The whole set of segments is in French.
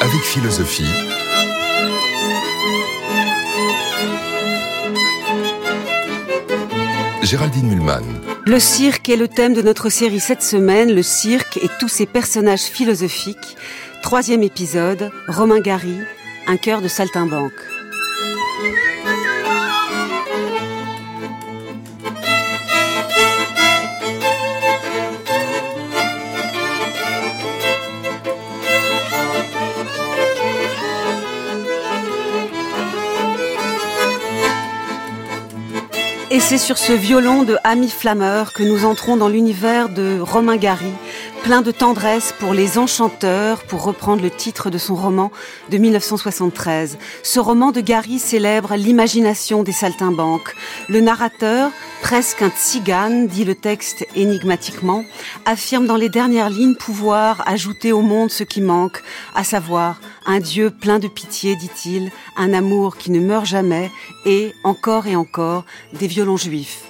Avec philosophie. Géraldine Mulman. Le cirque est le thème de notre série cette semaine, le cirque et tous ses personnages philosophiques. Troisième épisode, Romain Gary, un cœur de saltimbanque. C'est sur ce violon de Ami Flammeur que nous entrons dans l'univers de Romain Gary, plein de tendresse pour les enchanteurs, pour reprendre le titre de son roman de 1973. Ce roman de Gary célèbre l'imagination des saltimbanques. Le narrateur, presque un tzigane, dit le texte énigmatiquement, affirme dans les dernières lignes pouvoir ajouter au monde ce qui manque, à savoir un Dieu plein de pitié, dit-il, un amour qui ne meurt jamais et, encore et encore, des violons juifs.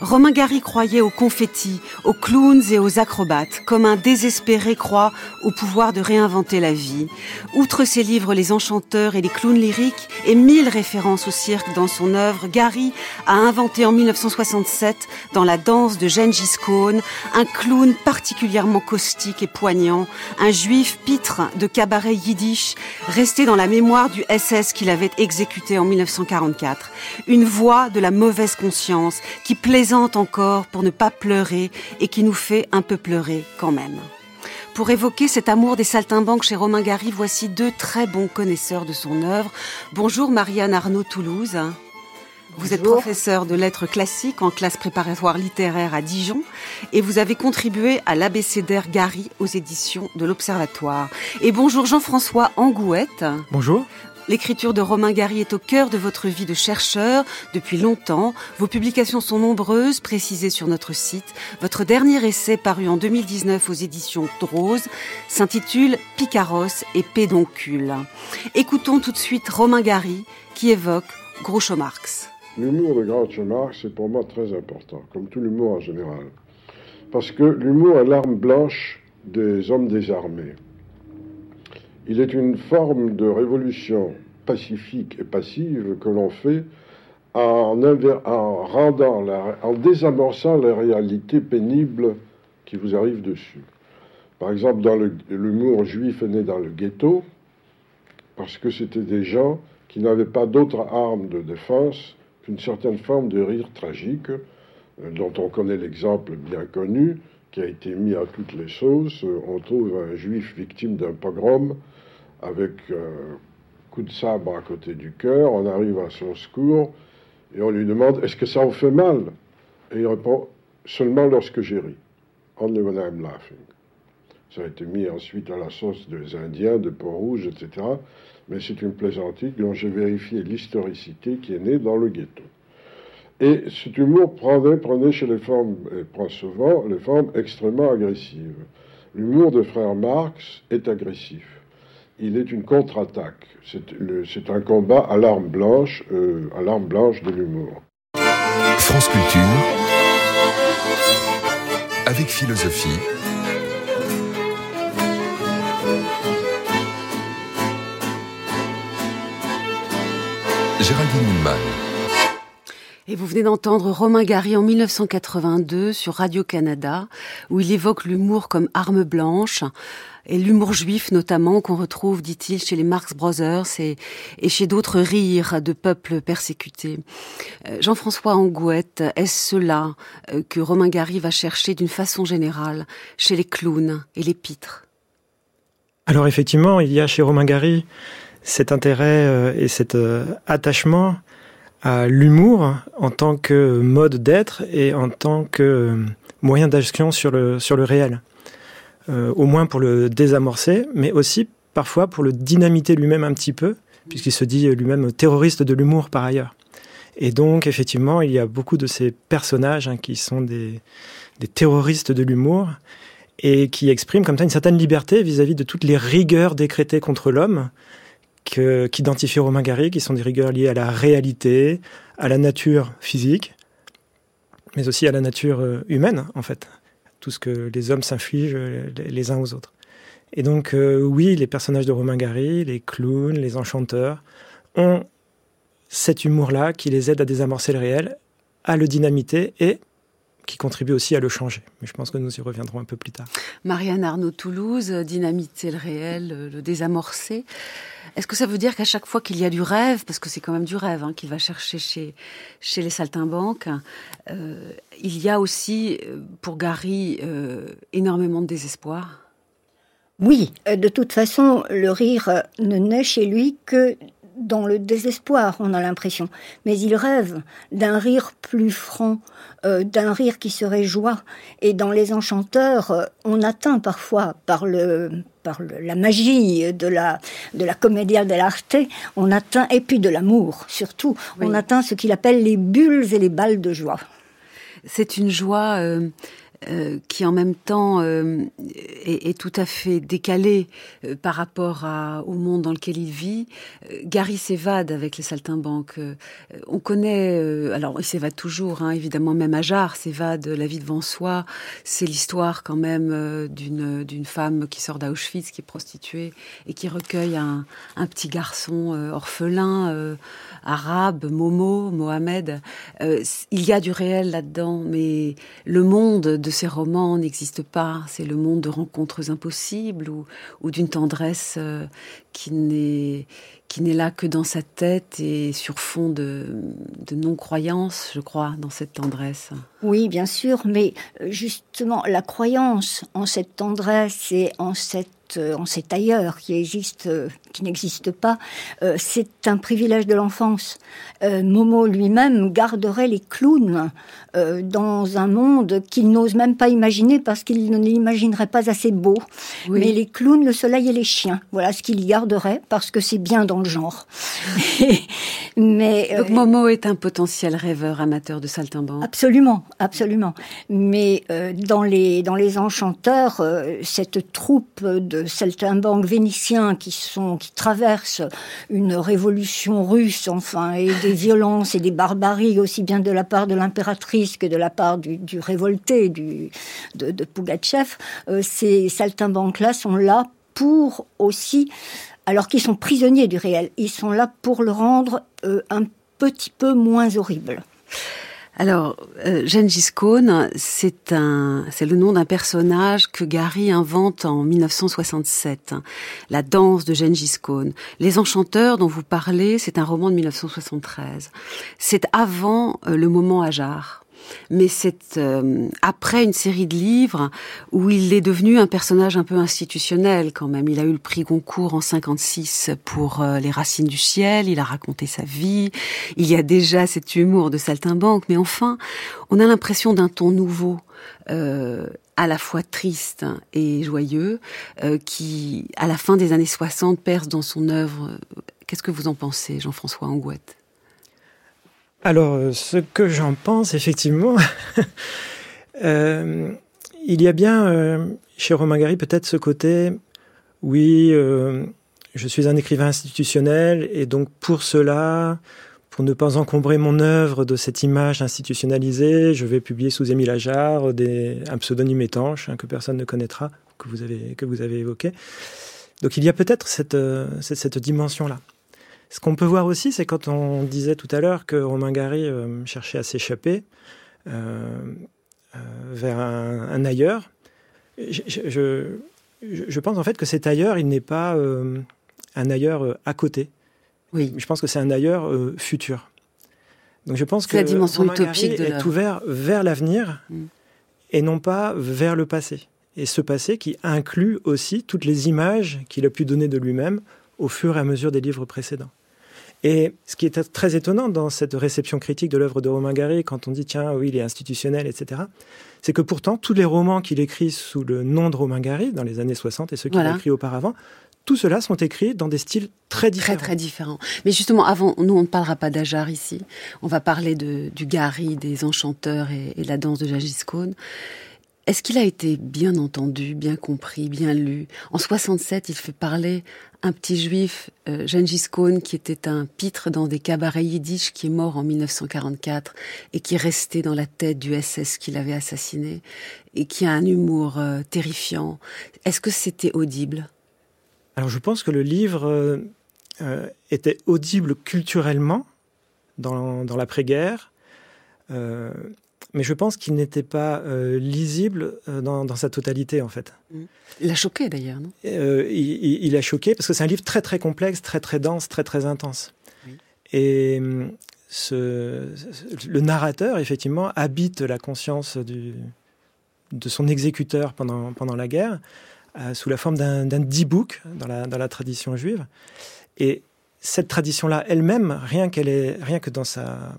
Romain Gary croyait aux confettis, aux clowns et aux acrobates, comme un désespéré croit au pouvoir de réinventer la vie. Outre ses livres Les Enchanteurs et les clowns lyriques et mille références au cirque dans son œuvre, Gary a inventé en 1967, dans la danse de Gengis Khan, un clown particulièrement caustique et poignant, un juif pitre de cabaret yiddish, resté dans la mémoire du SS qu'il avait exécuté en 1944. Une voix de la mauvaise conscience qui plaisante encore pour ne pas pleurer et qui nous fait un peu pleurer quand même. Pour évoquer cet amour des saltimbanques chez Romain Gary, voici deux très bons connaisseurs de son œuvre. Bonjour Marianne Arnaud Toulouse. Vous êtes professeur de lettres classiques en classe préparatoire littéraire à Dijon et vous avez contribué à l'abécédaire Gary aux éditions de l'Observatoire. Et bonjour Jean-François Angouette. Bonjour. L'écriture de Romain Gary est au cœur de votre vie de chercheur depuis longtemps. Vos publications sont nombreuses, précisées sur notre site. Votre dernier essai, paru en 2019 aux éditions Drose, s'intitule Picaros et Pédoncule. Écoutons tout de suite Romain Gary qui évoque Groucho Marx. L'humour de Groucho Marx est pour moi très important, comme tout l'humour en général. Parce que l'humour est l'arme blanche des hommes désarmés. Il est une forme de révolution pacifique et passive que l'on fait en, en, rendant en désamorçant la réalité pénible qui vous arrive dessus. Par exemple, dans l'humour juif est né dans le ghetto, parce que c'était des gens qui n'avaient pas d'autre arme de défense qu'une certaine forme de rire tragique, euh, dont on connaît l'exemple bien connu, qui a été mis à toutes les sauces. On trouve un juif victime d'un pogrom avec un coup de sabre à côté du cœur, on arrive à son secours et on lui demande Est-ce que ça vous fait mal? Et il répond Seulement lorsque j'ai ri. Only when I'm laughing. Ça a été mis ensuite à la sauce des Indiens, de Pont-Rouge, etc. Mais c'est une plaisanterie dont j'ai vérifié l'historicité qui est née dans le ghetto. Et cet humour prenait, chez les femmes, et souvent les formes extrêmement agressives. L'humour de frère Marx est agressif il est une contre-attaque. C'est un combat à l'arme blanche, euh, à l'arme blanche de l'humour. France Culture, avec philosophie. Géraldine Mulman. Et vous venez d'entendre Romain Gary en 1982 sur Radio-Canada, où il évoque l'humour comme arme blanche, et l'humour juif notamment, qu'on retrouve, dit-il, chez les Marx Brothers et, chez d'autres rires de peuples persécutés. Euh, Jean-François Angouette, est-ce cela euh, que Romain Gary va chercher d'une façon générale chez les clowns et les pitres? Alors effectivement, il y a chez Romain Gary cet intérêt euh, et cet attachement à l'humour en tant que mode d'être et en tant que moyen d'action sur le, sur le réel. Euh, au moins pour le désamorcer, mais aussi parfois pour le dynamiter lui-même un petit peu, puisqu'il se dit lui-même terroriste de l'humour par ailleurs. Et donc, effectivement, il y a beaucoup de ces personnages hein, qui sont des, des terroristes de l'humour et qui expriment comme ça une certaine liberté vis-à-vis de toutes les rigueurs décrétées contre l'homme qu'identifie Romain Gary, qui sont des rigueurs liées à la réalité, à la nature physique, mais aussi à la nature euh, humaine, en fait. tout ce que les hommes s'infligent les uns aux autres. Et donc, oui, les personnages de Romain Gary, les clowns, les enchanteurs, ont cet humour-là qui les aide à désamorcer le réel, à le dynamiter et qui contribue aussi à le changer. Mais je pense que nous y reviendrons un peu plus tard. Marianne Arnaud Toulouse, dynamiter le réel, le désamorcer. Est-ce que ça veut dire qu'à chaque fois qu'il y a du rêve, parce que c'est quand même du rêve hein, qu'il va chercher chez, chez les saltimbanques, euh, il y a aussi euh, pour Gary euh, énormément de désespoir? Oui, de toute façon, le rire ne naît chez lui que dans le désespoir, on a l'impression. Mais il rêve d'un rire plus franc, euh, d'un rire qui serait joie. Et dans Les Enchanteurs, euh, on atteint parfois par le par la magie de la de la commedia dell'arte, on atteint et puis de l'amour surtout, on atteint ce qu'il appelle les bulles et les balles de joie. C'est une joie euh, euh, qui en même temps euh, est, tout à fait décalé euh, par rapport au monde dans lequel il vit. Gary s'évade avec les saltimbanques. on connaît, alors il s'évade toujours, hein, évidemment, même Ajar s'évade, La vie devant soi. C'est l'histoire quand même d'une d'une femme qui sort d'Auschwitz, qui est prostituée et qui recueille un, un petit garçon orphelin arabe, Momo, Mohamed. il y a du réel là-dedans, mais le monde de ces romans n'existe pas. C'est le monde de rencontres impossibles ou, ou d'une tendresse euh, qui n'est qui n'est là que dans sa tête et sur fond de, de non-croyance, je crois, dans cette tendresse. Oui, bien sûr, mais euh, justement, la croyance en cette tendresse et en cette euh, en cet ailleurs qui existe, euh, qui n'existe pas, euh, c'est un privilège de l'enfance. Momo lui-même garderait les clowns dans un monde qu'il n'ose même pas imaginer parce qu'il ne l'imaginerait pas assez beau. Mais les clowns, le soleil et les chiens, voilà ce qu'il parce que c'est bien dans le genre. Mais donc Momo est un potentiel rêveur amateur de saltimbanque. Absolument, absolument. Mais dans les dans les enchanteurs, cette troupe de saltimbanques vénitiens qui sont qui traversent une révolution russe, enfin, et des violences et des barbaries aussi bien de la part de l'impératrice que de la part du, révolté du de, de Pougatchev. Euh, ces saltimbanques-là sont là pour aussi, alors qu'ils sont prisonniers du réel, ils sont là pour le rendre euh, un petit peu moins horrible. Alors, euh, Gengis Khan, c'est un, c'est le nom d'un personnage que Gary invente en 1967. La danse de Gengis Khan. Les Enchanteurs dont vous parlez, c'est un roman de 1973. C'est avant euh, le moment Ajar mais c'est euh, après une série de livres où il est devenu un personnage un peu institutionnel quand même. Il a eu le prix Goncourt en 56 pour euh, Les Racines du ciel, il a raconté sa vie, il y a déjà cet humour de saltimbanque, mais enfin, on a l'impression d'un ton nouveau. Euh, à la fois triste et joyeux, qui, à la fin des années 60, perce dans son œuvre. Qu'est-ce que vous en pensez, Jean-François Angouette alors, euh, ce que j'en pense, effectivement, euh, il y a bien euh, chez Romain Gary peut-être ce côté, oui, je suis un écrivain institutionnel et donc pour cela, pour ne pas encombrer mon œuvre de cette image institutionnalisée, je vais publier sous Émile Ajar un pseudonyme étanche hein, que personne ne connaîtra, que vous avez, évoqué. Donc il y a peut-être cette, cette dimension-là. Ce qu'on peut voir aussi, c'est quand on disait tout à l'heure que Romain Gary euh, cherchait à s'échapper euh, euh, vers un, ailleurs. Je, pense en fait que cet ailleurs, il n'est pas un ailleurs à côté. Oui. Je pense que c'est un ailleurs futur. Donc je pense que la dimension Romain utopique Gary est ouvert vers l'avenir mm. et non pas vers le passé. Et ce passé qui inclut aussi toutes les images qu'il a pu donner de lui-même au fur et à mesure des livres précédents. Et ce qui est très étonnant dans cette réception critique de l'œuvre de Romain Gary, quand on dit tiens, oui, il est institutionnel, etc., c'est que pourtant, tous les romans qu'il écrit sous le nom de Romain Gary, dans les années 60 et ceux qu'il a écrits auparavant, tout cela sont écrits dans des styles très différents. Très, très différents. Mais justement, avant, nous, on ne parlera pas d'Ajar ici. On va parler de, du Gary, des enchanteurs et, la danse de Jagis Est-ce qu'il a été bien entendu, bien compris, bien lu? En 67, il fait parler un petit juif, euh, Gengis Khan, qui était un pitre dans des cabarets yiddish, qui est mort en 1944 et qui est resté dans la tête du SS qu'il avait assassiné et qui a un humour euh, terrifiant. Est-ce que c'était audible? Alors je pense que le livre euh, était audible culturellement dans, dans l'après-guerre mais je pense qu'il n'était pas euh, lisible euh, dans, sa totalité, en fait. Il a choqué, d'ailleurs, non? Euh, il, a choqué parce que c'est un livre très, très complexe, très, très dense, très, très intense. Et ce, le narrateur, effectivement, habite la conscience du, de son exécuteur pendant, pendant la guerre, sous la forme d'un d-book dans la, dans la tradition juive. Et cette tradition-là elle-même, rien, qu'elle est, rien que dans sa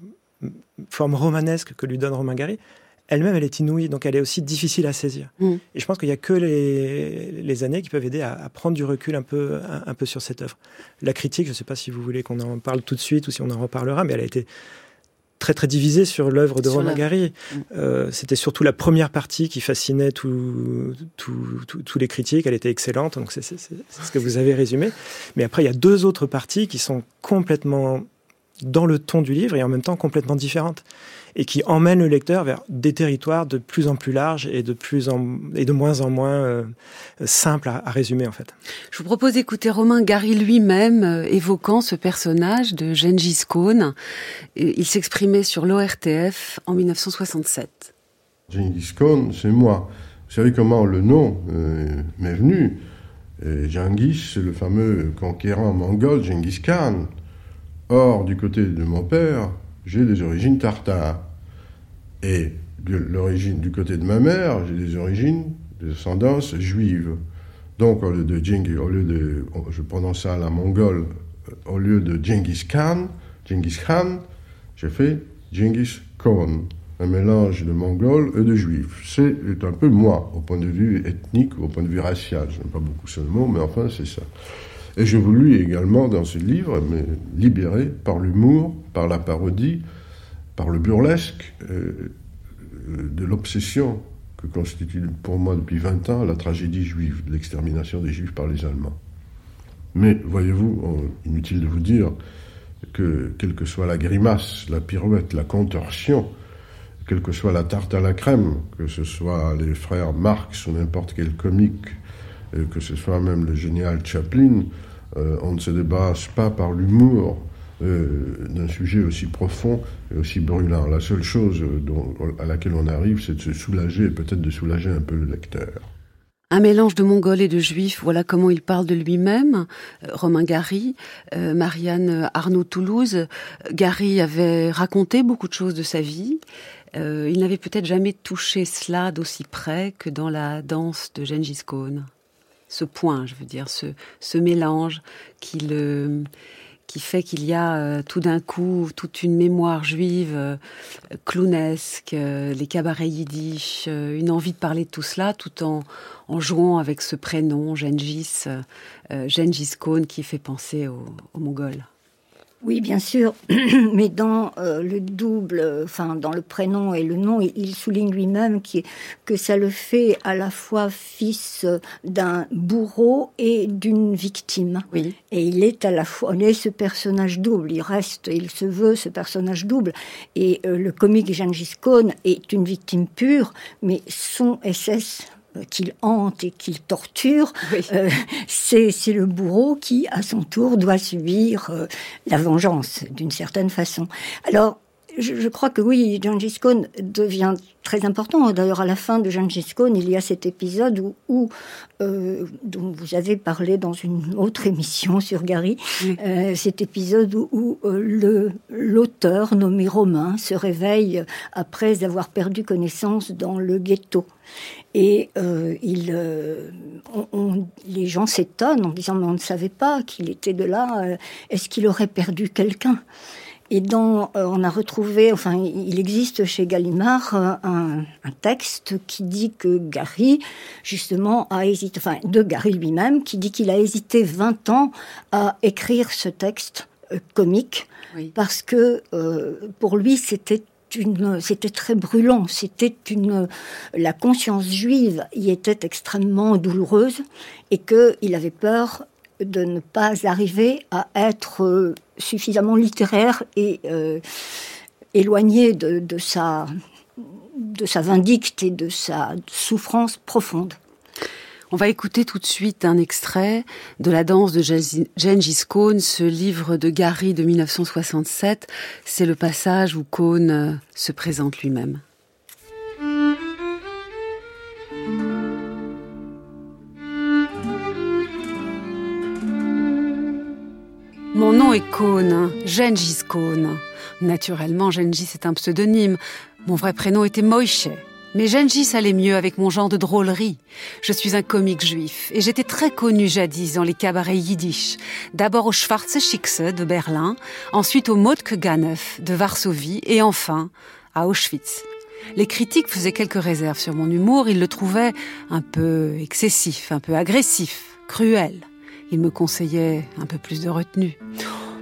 forme romanesque que lui donne Romain Gary, elle-même, elle est inouïe, donc elle est aussi difficile à saisir. Mm. Et je pense qu'il n'y a que les, années qui peuvent aider à, prendre du recul un peu, un, peu sur cette œuvre. La critique, je ne sais pas si vous voulez qu'on en parle tout de suite ou si on en reparlera, mais elle a été très très divisée sur l'œuvre de Romain Gary. Mm. Euh, c'était surtout la première partie qui fascinait tous les critiques. Elle était excellente, donc c'est ce que vous avez résumé. Mais après, il y a deux autres parties qui sont complètement dans le ton du livre et en même temps complètement différente et qui emmène le lecteur vers des territoires de plus en plus larges et de plus en, et de moins en moins euh, simples à, résumer en fait. Je vous propose d'écouter Romain Gary lui-même euh, évoquant ce personnage de Gengis Khan. Il s'exprimait sur l'ORTF en 1967. Gengis Khan, c'est moi. Vous savez comment le nom euh, m'est venu Gengis, c'est le fameux conquérant mongol Gengis Khan. Or, du côté de mon père, j'ai des origines tartares. Et de l'origine du côté de ma mère, j'ai des origines de descendance juive. Donc, au lieu de Genghis, au lieu de, je prononce ça la mongole, euh, au lieu de Genghis Khan, Genghis Khan, j'ai fait Genghis Khan, un mélange de mongol et de juif. C'est un peu moi, au point de vue ethnique, au point de vue racial. Je n'aime pas beaucoup ce mot, mais enfin, c'est ça. Et je voulus également, dans ce livre, me libérer par l'humour, par la parodie, par le burlesque, euh, de l'obsession que constitue pour moi depuis 20 ans la tragédie juive, l'extermination des juifs par les Allemands. Mais voyez-vous, inutile de vous dire que quelle que soit la grimace, la pirouette, la contorsion, quelle que soit la tarte à la crème, que ce soit les frères Marx ou n'importe quel comique, euh, que ce soit même le génial Chaplin, euh, on ne se débarrasse pas par l'humour euh, d'un sujet aussi profond et aussi brûlant. La seule chose à laquelle on arrive, c'est de se soulager et peut-être de soulager un peu le lecteur. Un mélange de mongol et de juif, voilà comment il parle de lui-même, euh, Romain Gary, Marianne Arnaud-Toulouse. Gary avait raconté beaucoup de choses de sa vie. il n'avait peut-être jamais touché cela d'aussi près que dans la danse de Gengis Khan ce point, je veux dire, ce, ce mélange qui, le, qui fait qu'il y a euh, tout d'un coup toute une mémoire juive euh, clownesque, euh, les cabarets yiddish, une envie de parler de tout cela tout en, en jouant avec ce prénom, Gengis, Gengis Khan, qui fait penser aux au Mongols. Oui, bien sûr, mais dans euh, le double, enfin dans le prénom et le nom, il, souligne lui-même que ça le fait à la fois fils d'un bourreau et d'une victime. Oui. Et il est à la fois, il est ce personnage double. Il reste, il se veut ce personnage double. Et euh, le comique Gengis Khan est une victime pure, mais son SS euh, qu'il hante et qu'il torture, euh, c'est le bourreau qui, à son tour, doit subir euh, la vengeance d'une certaine façon. Alors, je, crois que oui, Gengis Khan devient très important. D'ailleurs, à la fin de Gengis Khan, il y a cet épisode où, dont vous avez parlé dans une autre émission sur Gary, cet épisode où, le l'auteur nommé Romain se réveille après avoir perdu connaissance dans le ghetto. Et euh, il, euh, les gens s'étonnent en disant mais on ne savait pas qu'il était de là. Euh, est-ce qu'il aurait perdu quelqu'un? Et dans, on a retrouvé, enfin, il existe chez Gallimard un, un, texte qui dit que Gary, justement, a hésité, enfin, de Gary lui-même, qui dit qu'il a hésité 20 ans à écrire ce texte comique parce que pour lui c'était c'était très brûlant. C'était une, la conscience juive y était extrêmement douloureuse et qu'il avait peur de ne pas arriver à être euh, suffisamment littéraire et euh, éloigné de, de, sa, de sa vindicte et de sa souffrance profonde. On va écouter tout de suite un extrait de la danse de Gengis Khan, ce livre de Gary de 1967. C'est le passage où Khan euh, se présente lui-même. Mon nom est Khan, Gengis Khan. Naturellement, Gengis est un pseudonyme. Mon vrai prénom était Moïse. Mais Gengis allait mieux avec mon genre de drôlerie. Je suis un comique juif et j'étais très connu jadis dans les cabarets yiddish. D'abord au Schwarze Schickse de Berlin, ensuite au Motke Ganef de Varsovie et enfin à Auschwitz. Les critiques faisaient quelques réserves sur mon humour, ils le trouvaient un peu excessif, un peu agressif, cruel. Ils me conseillaient un peu plus de retenue.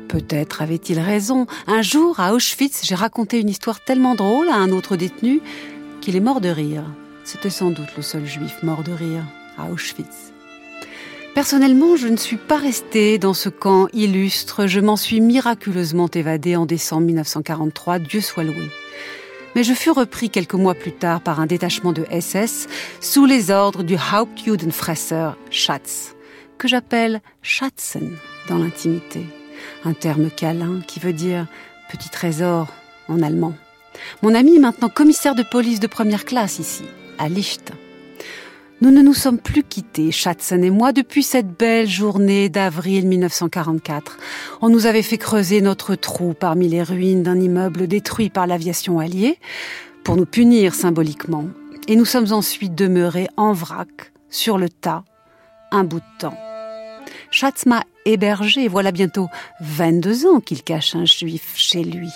Peut-être avait-il raison. Un jour, à Auschwitz, j'ai raconté une histoire tellement drôle à un autre détenu qu'il est mort de rire. C'était sans doute le seul juif mort de rire à Auschwitz. Personnellement, je ne suis pas restée dans ce camp illustre, je m'en suis miraculeusement évadée en décembre 1943, Dieu soit loué. Mais je fus repris quelques mois plus tard par un détachement de SS sous les ordres du Hauptjudenfresser Schatz, que j'appelle Schatzen dans l'intimité, un terme câlin qui veut dire petit trésor en allemand. Mon ami est maintenant commissaire de police de première classe ici, à Licht. Nous ne nous sommes plus quittés, Schatzen et moi, depuis cette belle journée d'avril 1944. On nous avait fait creuser notre trou parmi les ruines d'un immeuble détruit par l'aviation alliée, pour nous punir symboliquement. Et nous sommes ensuite demeurés en vrac, sur le tas, un bout de temps. Schatz m'a hébergé, voilà bientôt 22 ans qu'il cache un juif chez lui.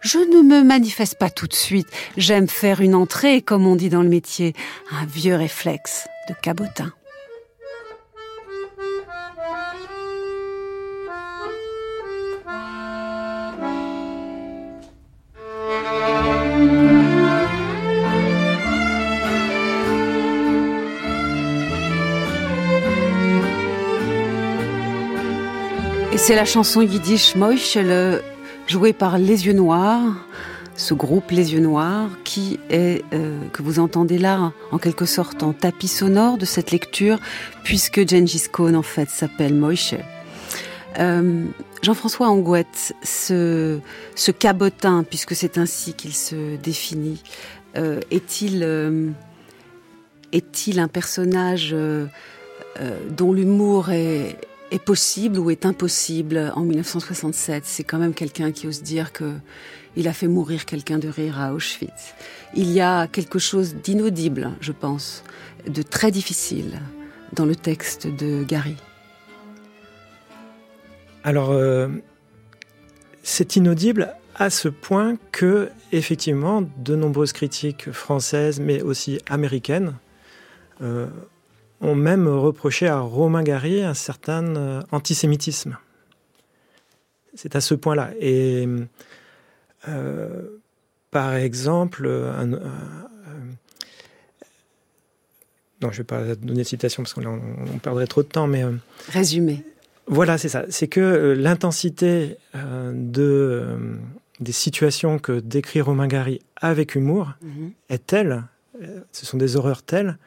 Je ne me manifeste pas tout de suite. J'aime faire une entrée, comme on dit dans le métier, un vieux réflexe de cabotin. C'est la chanson yiddish Moish, le joué par Les Yeux Noirs, ce groupe Les Yeux Noirs, qui est, euh, que vous entendez là, en quelque sorte en tapis sonore de cette lecture, puisque Gengis Khan, en fait, s'appelle Moïse. Euh, Jean-François Angouette, ce, ce cabotin, puisque c'est ainsi qu'il se définit, euh, est-il est-il un personnage dont l'humour est, est possible ou est impossible en 1967. C'est quand même quelqu'un qui ose dire que il a fait mourir quelqu'un de rire à Auschwitz. Il y a quelque chose d'inaudible, je pense, de très difficile dans le texte de Gary. Alors, euh, c'est inaudible à ce point que, effectivement, de nombreuses critiques françaises, mais aussi américaines, euh, ont même reproché à Romain Gary un certain euh, antisémitisme. C'est à ce point-là. Et euh, par exemple, un, euh, non, je ne vais pas donner de citation parce qu'on perdrait trop de temps, mais résumé. Voilà, c'est ça. C'est que l'intensité de des situations que décrit Romain Gary avec humour mhm. est telle, ce sont des horreurs telles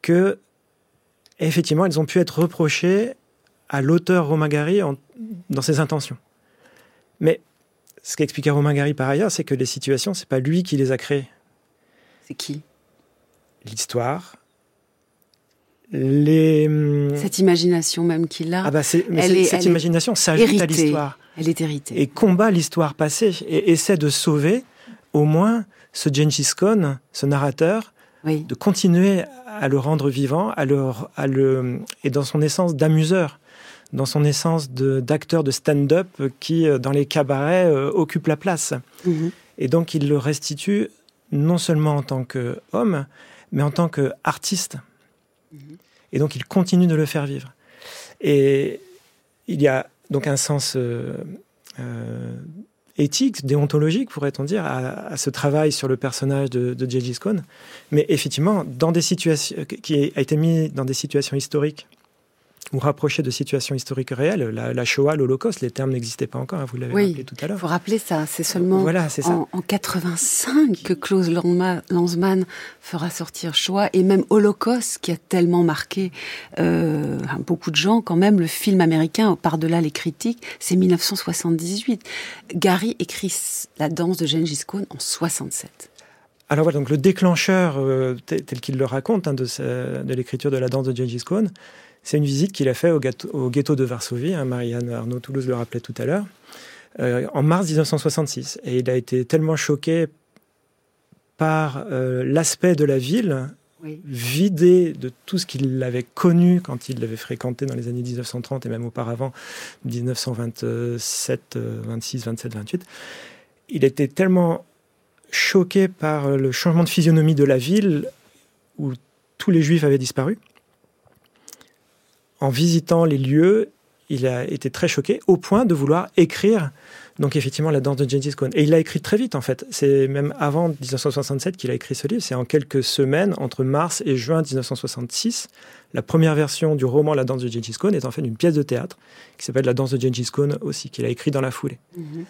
que et effectivement, elles ont pu être reprochées à l'auteur Romain Gary dans ses intentions. Mais ce qu'expliquait Romain Gary par ailleurs, c'est que les situations, c'est pas lui qui les a créées. C'est qui? L'histoire. Les... Hum, cette imagination même qu'il a. Ah bah cette imagination s'ajoute à l'histoire. Elle est héritée. Et combat l'histoire passée et essaie de sauver au moins ce Gengis Khan, ce narrateur, de continuer à le rendre vivant, à le, à le, et dans son essence d'amuseur, dans son essence d'acteur de, stand-up qui, euh, dans les cabarets, euh, occupe la place. Mhm. Et donc, il le restitue non seulement en tant qu'homme, mais en tant qu'artiste. Mhm. Et donc, il continue de le faire vivre. Et il y a donc un sens euh, éthique, déontologique, pourrait-on dire, à, ce travail sur le personnage de, de Gengis. Mais effectivement, dans des situations, qui a été mis dans des situations historiques ou rapprocher de situations historiques réelles. La, Shoah, l'Holocauste, les termes n'existaient pas encore, hein, vous l'avez rappelé tout à l'heure. Il faut rappeler ça, c'est seulement voilà, ça. En, en, 85 que Klaus Lanzmann fera sortir Shoah et même Holocauste qui a tellement marqué euh, beaucoup de gens quand même. Le film américain, par-delà les critiques, c'est 1978. Gary écrit La danse de Gengis Khan en 67. Alors voilà, donc le déclencheur euh, tel, qu'il le raconte hein, de, de l'écriture de la danse de Gengis Khan, c'est une visite qu'il a fait au, ghetto, de Varsovie, hein, Marianne Arnaud Toulouse le rappelait tout à l'heure, euh, en mars 1966. Et il a été tellement choqué par euh, l'aspect de la ville, vidé de tout ce qu'il avait connu quand il l'avait fréquenté dans les années 1930 et même auparavant, 1927, 26, 27, 28. Il était tellement choqué par le changement de physionomie de la ville où tous les juifs avaient disparu en visitant les lieux, il a été très choqué au point de vouloir écrire donc effectivement la danse de Gengis Khan. Et il l'a écrit très vite en fait. C'est même avant 1967 qu'il a écrit ce livre. C'est en quelques semaines, entre mars et juin 1966. La première version du roman La danse de Gengis Khan est en fait une pièce de théâtre qui s'appelle La danse de Gengis Khan aussi, qu'il a écrit dans la foulée. Mhm.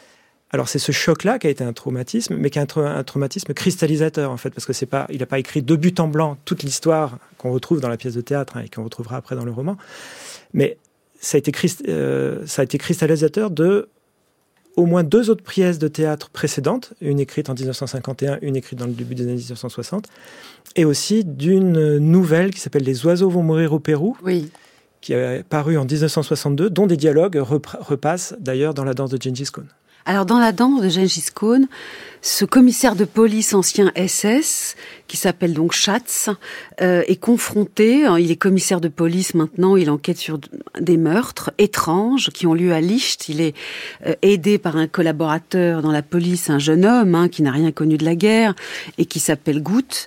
Alors c'est ce choc-là qui a été un traumatisme, mais qui est un, traumatisme cristallisateur en fait, parce que c'est pas, il n'a pas écrit de but en blanc toute l'histoire qu'on retrouve dans la pièce de théâtre hein, et qu'on retrouvera après dans le roman, mais ça a été, euh, ça a été cristallisateur de au moins deux autres pièces de théâtre précédentes, une écrite en 1951, une écrite dans le début des années 1960, et aussi d'une nouvelle qui s'appelle Les oiseaux vont mourir au Pérou. Oui qui est paru en 1962, dont des dialogues repassent d'ailleurs dans la danse de Gengis Khan. Alors dans la danse de Gengis Khan, ce commissaire de police ancien SS, qui s'appelle donc Schatz, euh, est confronté, hein, il est commissaire de police maintenant, il enquête sur des meurtres étranges qui ont lieu à Licht. Il est euh, aidé par un collaborateur dans la police, un jeune homme hein, qui n'a rien connu de la guerre et qui s'appelle Goutte.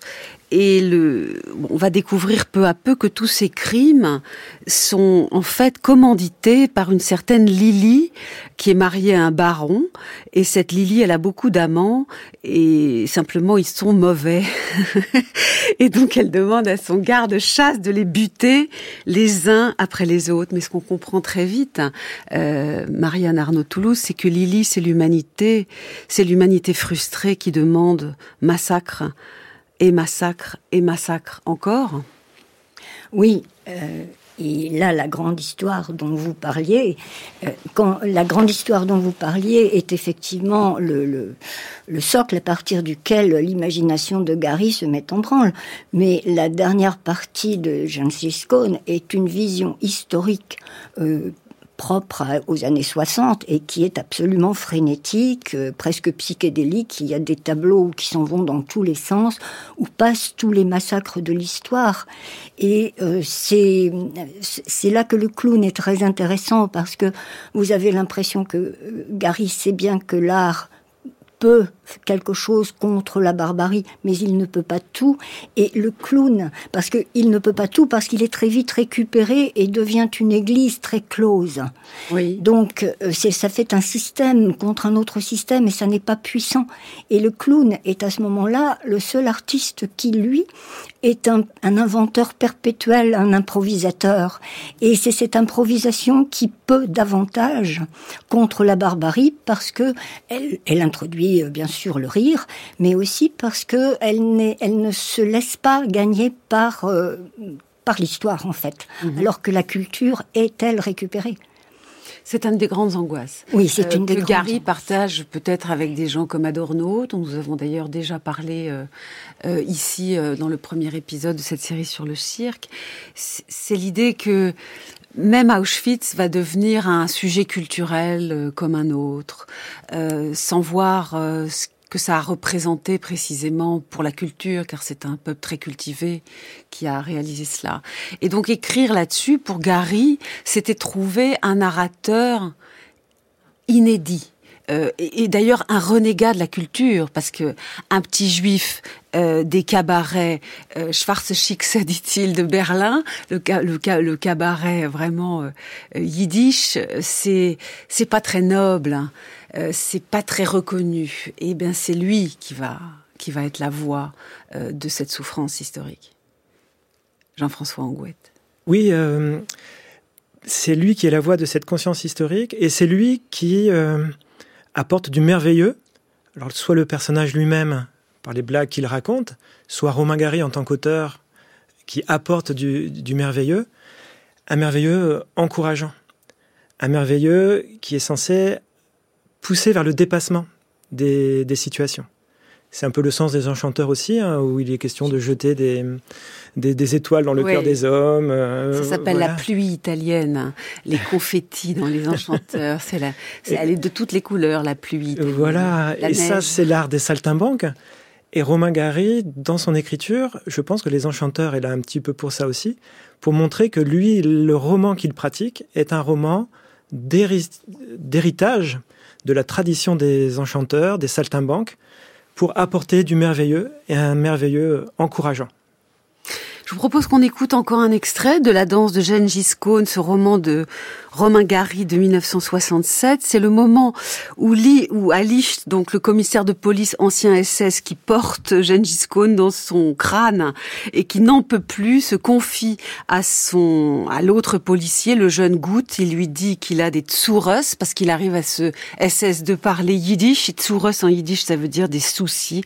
Et le, on va découvrir peu à peu que tous ces crimes sont en fait commandités par une certaine Lily qui est mariée à un baron. Et cette Lily, elle a beaucoup d'amants et simplement ils sont mauvais. et donc elle demande à son garde-chasse de les buter les uns après les autres. Mais ce qu'on comprend très vite, euh, Marianne Arnaud Toulouse, c'est que Lily, c'est l'humanité, c'est l'humanité frustrée qui demande massacre et massacre et massacre encore Oui. Euh, et là, la grande histoire dont vous parliez, euh, quand la grande histoire dont vous parliez est effectivement le, le, socle à partir duquel l'imagination de Gary se met en branle. Mais la dernière partie de Gengis Khan est une vision historique euh, propre aux années 60 et qui est absolument frénétique, euh, presque psychédélique. Il y a des tableaux qui s'en vont dans tous les sens, où passent tous les massacres de l'histoire. Et euh, c'est là que le clown est très intéressant parce que vous avez l'impression que euh, Gary sait bien que l'art peut quelque chose contre la barbarie, mais il ne peut pas tout. Et le clown, parce qu'il ne peut pas tout, parce qu'il est très vite récupéré et devient une église très close. Oui. Donc, euh, ça fait un système contre un autre système et ça n'est pas puissant. Et le clown est à ce moment-là le seul artiste qui, lui, est un, inventeur perpétuel, un improvisateur. Et c'est cette improvisation qui peut davantage contre la barbarie parce que elle, elle introduit, euh, bien sûr, sur le rire, mais aussi parce que elle, elle ne se laisse pas gagner par, euh, par l'histoire, en fait, mhm. alors que la culture est-elle récupérée c'est une des grandes angoisses. Oui, c'est une euh, des que Gary partage peut-être avec des gens comme Adorno, dont nous avons d'ailleurs déjà parlé euh, ici dans le premier épisode de cette série sur le cirque. C'est l'idée que même Auschwitz va devenir un sujet culturel euh, comme un autre, euh, sans voir euh, ce que ça a représenté précisément pour la culture, car c'est un peuple très cultivé qui a réalisé cela. Et donc écrire là-dessus, pour Gary, c'était trouver un narrateur inédit. Euh, et, d'ailleurs un renégat de la culture, parce que un petit juif euh, des cabarets euh, dit-il, de Berlin, le cabaret vraiment euh, yiddish, c'est c'est pas très noble, hein. c'est pas très reconnu. Et bien c'est lui qui va qui va être la voix de cette souffrance historique. Jean-François Angouette. Oui, c'est lui qui est la voix de cette conscience historique, et c'est lui qui apporte du merveilleux. Alors, soit le personnage lui-même, par les blagues qu'il raconte, soit Romain Gary en tant qu'auteur, qui apporte du, merveilleux, un merveilleux encourageant, un merveilleux qui est censé pousser vers le dépassement des situations. C'est un peu le sens des enchanteurs aussi, hein, où il est question de jeter des, des, étoiles dans le cœur des hommes. Euh, ça s'appelle la pluie italienne, hein. les confettis dans les enchanteurs. c'est la, elle est de toutes les couleurs, la pluie. Voilà, et ça c'est l'art des saltimbanques. Et Romain Gary, dans son écriture, je pense que les enchanteurs est là un petit peu pour ça aussi, pour montrer que lui, le roman qu'il pratique est un roman d'héritage de la tradition des enchanteurs, des saltimbanques, pour apporter du merveilleux et un merveilleux encourageant. Je vous propose qu'on écoute encore un extrait de La danse de Gengis Khan, ce roman de Romain Gary de 1967. C'est le moment où, Lee, où Alish, donc le commissaire de police ancien SS qui porte Gengis Khan dans son crâne et qui n'en peut plus, se confie à son, à l'autre policier, le jeune Gout. Il lui dit qu'il a des tsurus parce qu'il arrive à ce SS de parler yiddish. Et tsurus en yiddish, ça veut dire des soucis.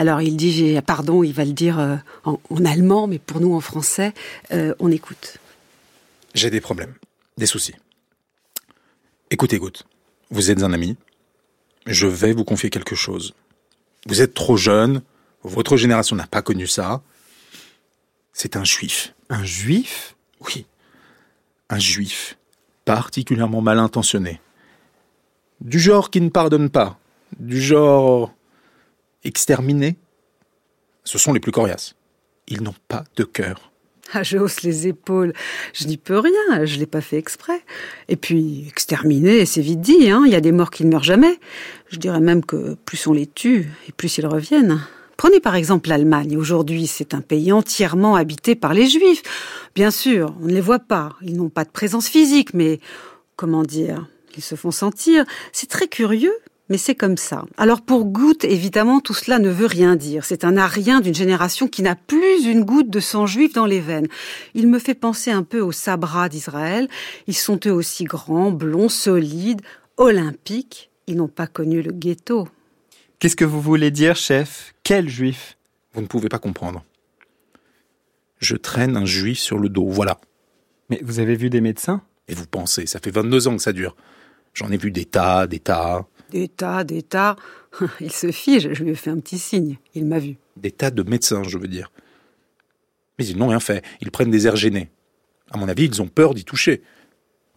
Alors il dit pardon, il va le dire euh, en, allemand, mais pour nous en français, euh, on écoute. J'ai des problèmes, des soucis. Écoutez, Goutte, vous êtes un ami. Je vais vous confier quelque chose. Vous êtes trop jeune, votre génération n'a pas connu ça. C'est un juif. Un juif? Oui, un juif, particulièrement mal intentionné. Du genre qui ne pardonne pas, du genre exterminés, ce sont les plus coriaces. Ils n'ont pas de cœur. Ah, je hausse les épaules. Je n'y peux rien, je l'ai pas fait exprès. Et puis, exterminer, c'est vite dit, hein. Il y a des morts qui ne meurent jamais. Je dirais même que plus on les tue, et plus ils reviennent. Prenez par exemple l'Allemagne. Aujourd'hui, c'est un pays entièrement habité par les Juifs. Bien sûr, on ne les voit pas. Ils n'ont pas de présence physique, mais comment dire? Ils se font sentir. C'est très curieux mais c'est comme ça. Alors pour Goutte, évidemment, tout cela ne veut rien dire. C'est un arien d'une génération qui n'a plus une goutte de sang juif dans les veines. Il me fait penser un peu aux Sabras d'Israël. Ils sont eux aussi grands, blonds, solides, olympiques. Ils n'ont pas connu le ghetto. Qu'est-ce que vous voulez dire, chef? Quel juif? Vous ne pouvez pas comprendre. Je traîne un juif sur le dos, voilà. Mais vous avez vu des médecins? Et vous pensez, ça fait 22 ans que ça dure. J'en ai vu des tas, des tas. Des tas, des tas. Il se fige, je lui ai fait un petit signe. Il m'a vu. Des tas de médecins, je veux dire. Mais ils n'ont rien fait. Ils prennent des airs gênés. À mon avis, ils ont peur d'y toucher.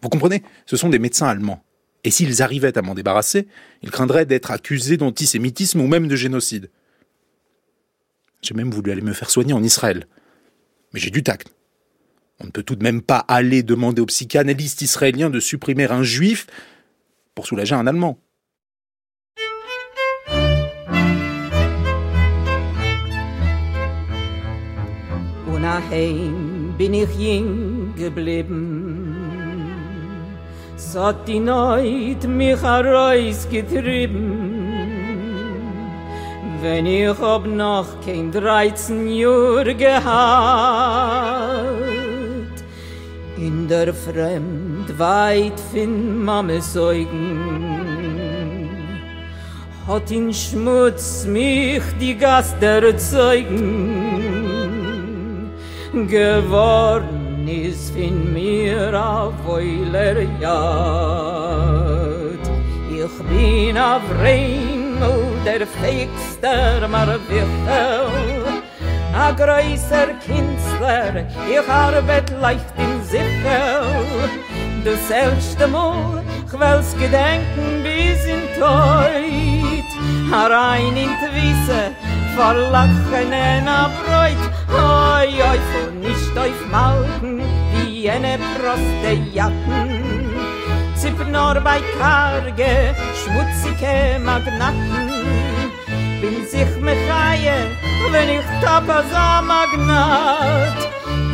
Vous comprenez? Ce sont des médecins allemands. Et s'ils arrivaient à m'en débarrasser, ils craindraient d'être accusés d'antisémitisme ou même de génocide. J'ai même voulu aller me faire soigner en Israël. Mais j'ai du tact. On ne peut tout de même pas aller demander aux psychanalystes israéliens de supprimer un juif pour soulager un Allemand. Daheim bin ich jing geblieben. So hat die Neut mich heraus getrieben. Wenn ich hab noch kein dreizehn Jür gehad, in der Fremd weit fin Mame Säugen, hat in Schmutz mich die Gast erzeugen. Geworden ist in mir a voiler jad. Ich bin a Vremel, der feigster Marwichel, a größer Künstler, ich arbeit leicht im Sichel. Das erste Mal, ich will's gedenken bis in Teut, a rein in Twisse, Lachen en a Bräut, oi, oi, so nicht auf Malken, wie eine Proste Jacken. zip nur bei karge schmutzige magnaten. Bin sich me chaie wenn ich tappe so magnat.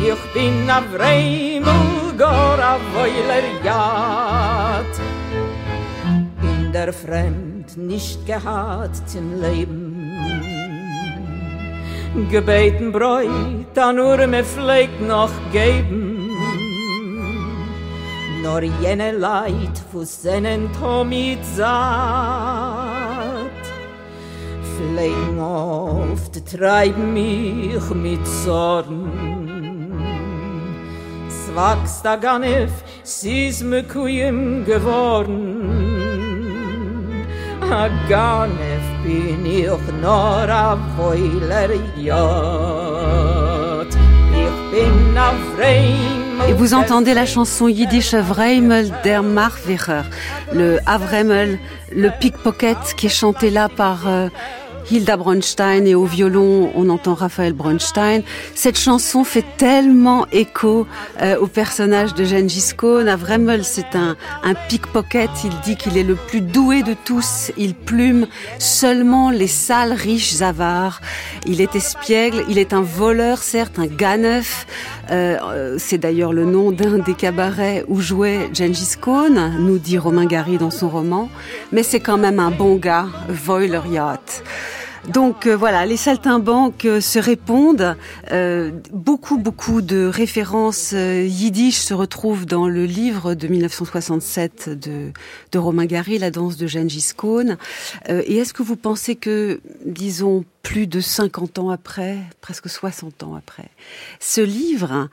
Ich bin a vreimel gor a voiler jat in der fremd nicht gehad zum leben gebeten breu da nur me fleck noch geben. Nor jene leid fu senen tomit zat fleck auf de Treib mich mit Zorn Swaks da ganef sis me kuim geworn bin ich a ich bin a Et vous entendez la chanson yiddish Avreimel der Marverer, le Avremel, le pickpocket qui est chanté là par euh, Hilda Bronstein et au violon on entend Raphaël Bronstein. Cette chanson fait tellement écho euh, au personnage de Gengis Khan. Avremel c'est un, pickpocket, il dit qu'il est le plus doué de tous, il plume seulement les sales riches avares. Il est espiègle, il est un voleur certes, un ganeuf, euh, c'est d'ailleurs le nom d'un des cabarets où jouait Gengis Khan, nous dit Romain Gary dans son roman, mais c'est quand même un bon gars, Voiler Yacht. Donc euh, voilà, les saltimbanques euh, se répondent. Euh, beaucoup, beaucoup de références euh, yiddish se retrouvent dans le livre de 1967 de, de Romain Gary, La danse de Gengis Khan. Euh, et est-ce que vous pensez que, disons, plus de 50 ans après, presque 60 ans après, ce livre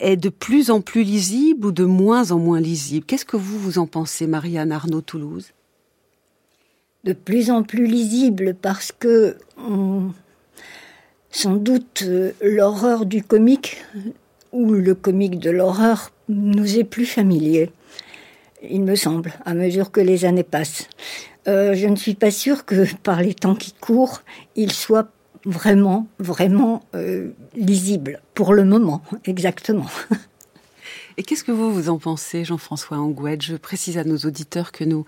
est de plus en plus lisible ou de moins en moins lisible? Qu'est-ce que vous, vous en pensez, Marianne Arnaud-Toulouse? De plus en plus lisible parce que on, sans doute euh, l'horreur du comique ou le comique de l'horreur nous est plus familier, il me semble, à mesure que les années passent. Euh, je ne suis pas sûre que par les temps qui courent, il soit vraiment, vraiment euh, lisible, pour le moment, exactement. Et qu'est-ce que vous, vous en pensez, Jean-François Angouette Je précise à nos auditeurs que nous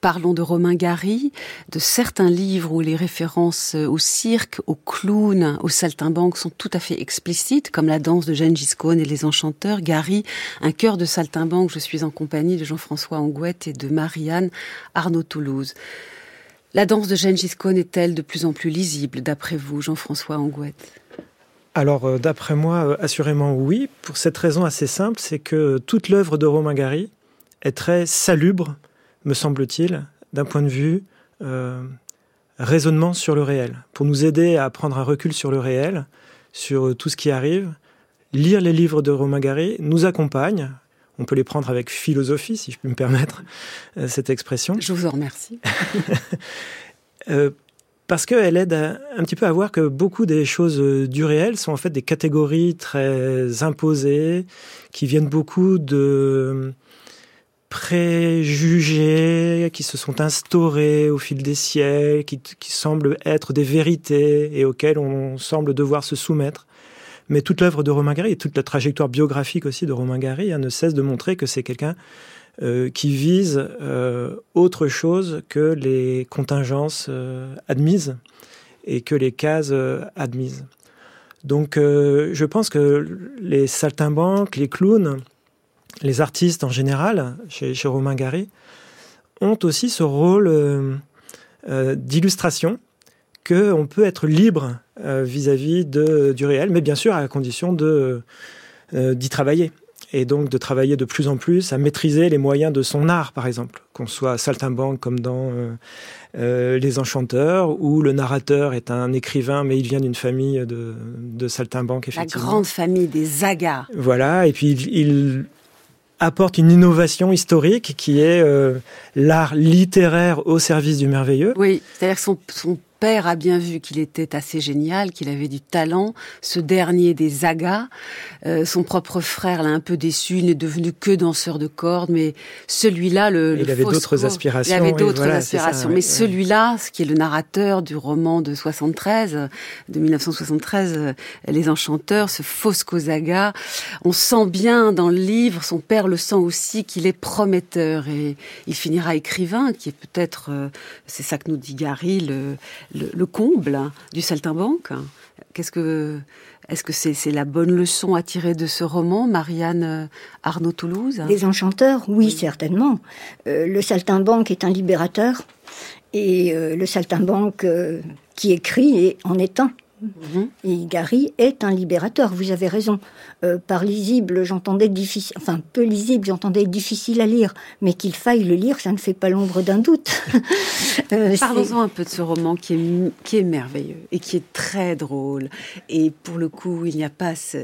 parlons de Romain Gary, de certains livres où les références au cirque, au clown, au saltimbanque sont tout à fait explicites, comme la danse de Gengis Khan et les enchanteurs. Gary, un cœur de saltimbanque, je suis en compagnie de Jean-François Angouette et de Marianne Arnaud-Toulouse. La danse de Gengis Khan est-elle de plus en plus lisible, d'après vous, Jean-François Angouette alors, euh, d'après moi, euh, assurément oui, pour cette raison assez simple, c'est que toute l'œuvre de Romain Gary est très salubre, me semble-t-il, d'un point de vue euh, raisonnement sur le réel, pour nous aider à prendre un recul sur le réel, sur tout ce qui arrive. Lire les livres de Romain Gary nous accompagne. On peut les prendre avec philosophie, si je puis me permettre cette expression. Je vous en remercie. euh, parce qu'elle aide un petit peu à voir que beaucoup des choses du réel sont en fait des catégories très imposées, qui viennent beaucoup de préjugés qui se sont instaurés au fil des siècles, qui, qui semblent être des vérités et auxquelles on semble devoir se soumettre. Mais toute l'œuvre de Romain Gary et toute la trajectoire biographique aussi de Romain Gary hein, ne cesse de montrer que c'est quelqu'un euh, qui vise euh, autre chose que les contingences euh, admises et que les cases admises. Donc je pense que les saltimbanques, les clowns, les artistes en général, chez, Romain Gary, ont aussi ce rôle d'illustration qu'on peut être libre vis-à-vis -vis du réel, mais bien sûr à la condition de d'y travailler et donc de travailler de plus en plus à maîtriser les moyens de son art, par exemple, qu'on soit saltimbanque comme dans euh, euh, Les Enchanteurs, où le narrateur est un écrivain, mais il vient d'une famille de, de saltimbanques, effectivement. La grande famille des Zagas. Voilà, et puis il, il apporte une innovation historique qui est euh, l'art littéraire au service du merveilleux. Oui, c'est-à-dire que son, son père a bien vu qu'il était assez génial, qu'il avait du talent. Ce dernier des Zaga, euh, son propre frère l'a un peu déçu. Il n'est devenu que danseur de cordes, mais celui-là, le, il avait d'autres aspirations. Il avait d'autres aspirations, mais celui-là, ce qui est le narrateur du roman de 73, de 1973, euh, Les Enchanteurs, ce Fosco Zaga, on sent bien dans le livre, son père le sent aussi, qu'il est prometteur et il finira écrivain, qui est peut-être, euh, c'est ça que nous dit Gary, le, le, comble du saltimbanque. Qu'est-ce que, est-ce que c'est la bonne leçon à tirer de ce roman, Marianne euh, Arnaud Toulouse Les enchanteurs, oui, certainement. Euh, le saltimbanque est un libérateur et le saltimbanque qui écrit est en est un. Mhm. Et Gary est un libérateur, vous avez raison. Euh, par lisible, j'entendais difficile, enfin peu lisible, j'entendais difficile à lire, mais qu'il faille le lire, ça ne fait pas l'ombre d'un doute. euh, Parlons-en un peu de ce roman qui est, qui est merveilleux et qui est très drôle. Et pour le coup, il n'y a pas ce,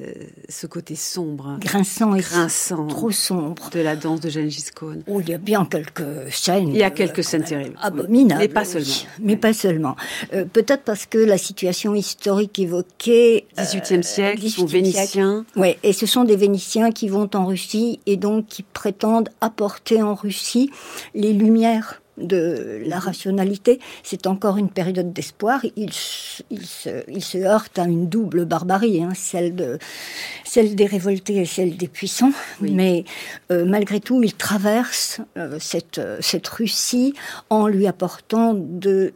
ce, côté sombre, grinçant, et grinçant, trop sombre de la danse de Gengis Khan. Oh, il y a bien quelques scènes. Il y a quelques scènes terribles, abominables, mais pas seulement. mais pas seulement. Euh, peut-être parce que la situation historique historique évoqué. 18e siècle, 18 vénitiens. Oui, et ce sont des Vénitiens qui vont en Russie et donc qui prétendent apporter en Russie les lumières de la rationalité, c'est encore une période d'espoir. Il, il, se, il, se, heurte à une double barbarie, hein, celle, de, celle des révoltés et celle des puissants. Mais euh, malgré tout, il traverse euh, cette, cette Russie en lui apportant de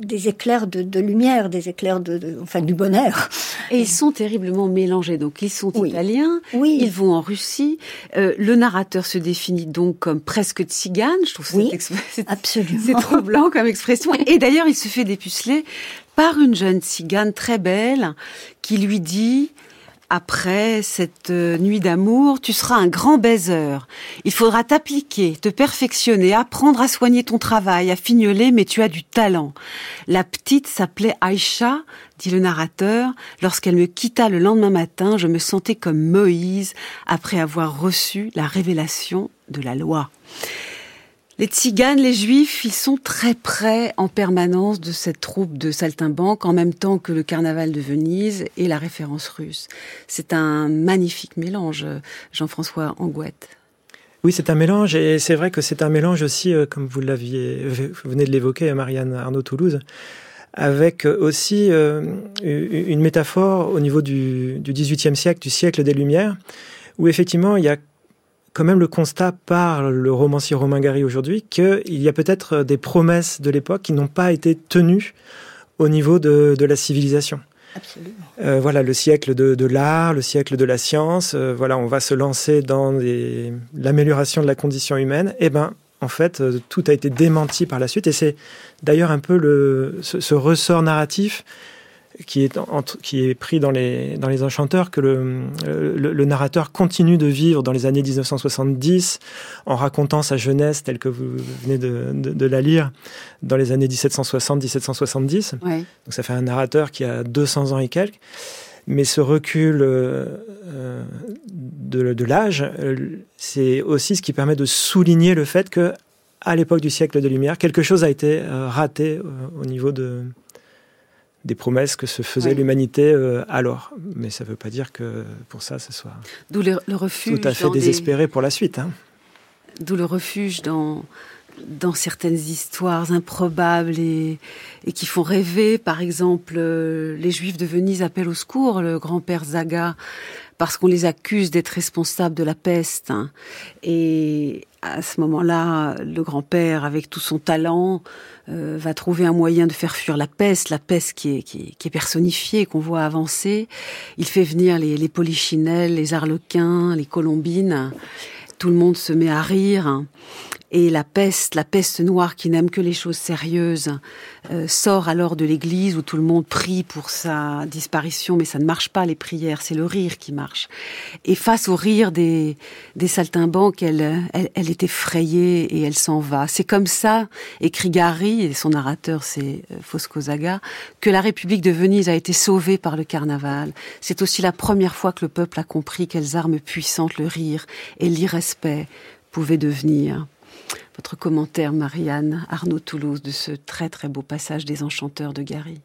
des éclairs de, lumière, des éclairs de, enfin du bonheur. Et ils sont terriblement mélangés. Donc ils sont italiens, oui. ils vont en Russie. Euh, le narrateur se définit donc comme presque tzigane. Je trouve oui, absolument. C'est troublant comme expression. Et d'ailleurs, il se fait dépuceler par une jeune tzigane très belle qui lui dit après cette euh, nuit d'amour, tu seras un grand baiser. Il faudra t'appliquer, te perfectionner, apprendre à soigner ton travail, à fignoler, mais tu as du talent. La petite s'appelait Aïcha, dit le narrateur. Lorsqu'elle me quitta le lendemain matin, je me sentais comme Moïse après avoir reçu la révélation de la loi. Les tziganes, les juifs, ils sont très près en permanence de cette troupe de saltimbanques, en même temps que le carnaval de Venise et la référence russe. C'est un magnifique mélange, Jean-François Angouette. Oui, c'est un mélange, et c'est vrai que c'est un mélange aussi, euh, comme vous l'aviez, vous venez de l'évoquer, Marianne Arnaud Toulouse, avec aussi euh, une métaphore au niveau du, XVIIIe siècle, du siècle des Lumières, où effectivement il y a quand même le constat par le romancier Romain Gary aujourd'hui qu'il y a peut-être des promesses de l'époque qui n'ont pas été tenues au niveau de, de la civilisation. Absolument. Euh, voilà, le siècle de, de l'art, le siècle de la science. Euh, voilà, on va se lancer dans l'amélioration de la condition humaine. Eh ben, en fait, euh, tout a été démenti par la suite. Et c'est d'ailleurs un peu le, ce, ce, ressort narratif qui est, qui est pris dans les, dans les enchanteurs, que le, le, narrateur continue de vivre dans les années 1970 en racontant sa jeunesse telle que vous venez de, de, la lire dans les années 1760-1770. Donc ça fait un narrateur qui a 200 ans et quelques. Mais ce recul euh, de, de l'âge, c'est aussi ce qui permet de souligner le fait que à l'époque du siècle de lumière, quelque chose a été euh, raté euh, au niveau de, des promesses que se faisait l'humanité euh, alors. Mais ça ne veut pas dire que pour ça, ce soit D'où le, refuge tout à fait désespéré pour la suite. Hein. D'où le refuge dans, dans certaines histoires improbables et, et qui font rêver. Par exemple, euh, les Juifs de Venise appellent au secours le grand-père Zaga parce qu'on les accuse d'être responsables de la peste. Hein. Et à ce moment-là, le grand-père, avec tout son talent, euh, va trouver un moyen de faire fuir la peste, la peste qui est, qui est, personnifiée, qu'on voit avancer. Il fait venir les, les polichinelles, les arlequins, les colombines. Tout le monde se met à rire. Et la peste, la peste noire qui n'aime que les choses sérieuses, euh, sort alors de l'église où tout le monde prie pour sa disparition, mais ça ne marche pas les prières, c'est le rire qui marche. Et face au rire des, des saltimbanques, elle, elle, elle est effrayée et elle s'en va. C'est comme ça, écrit Gary, et son narrateur c'est euh, Fosco Zaga, que la République de Venise a été sauvée par le carnaval. C'est aussi la première fois que le peuple a compris quelles armes puissantes le rire et l'irrespect pouvaient devenir. Votre commentaire, Marianne Arnaud Toulouse, de ce très très beau passage des enchanteurs de Gary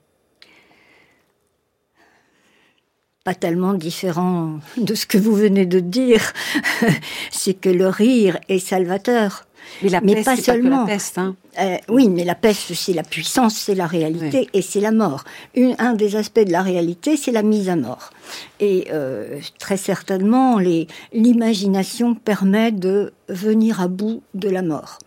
pas tellement différent de ce que vous venez de dire, c'est que le rire est salvateur. Mais, la peste, pas seulement. la peste, hein. Euh, oui, mais la peste, c'est la puissance, c'est la réalité et c'est la mort. un des aspects de la réalité, c'est la mise à mort. Et euh, très certainement, l'imagination permet de venir à bout de la mort.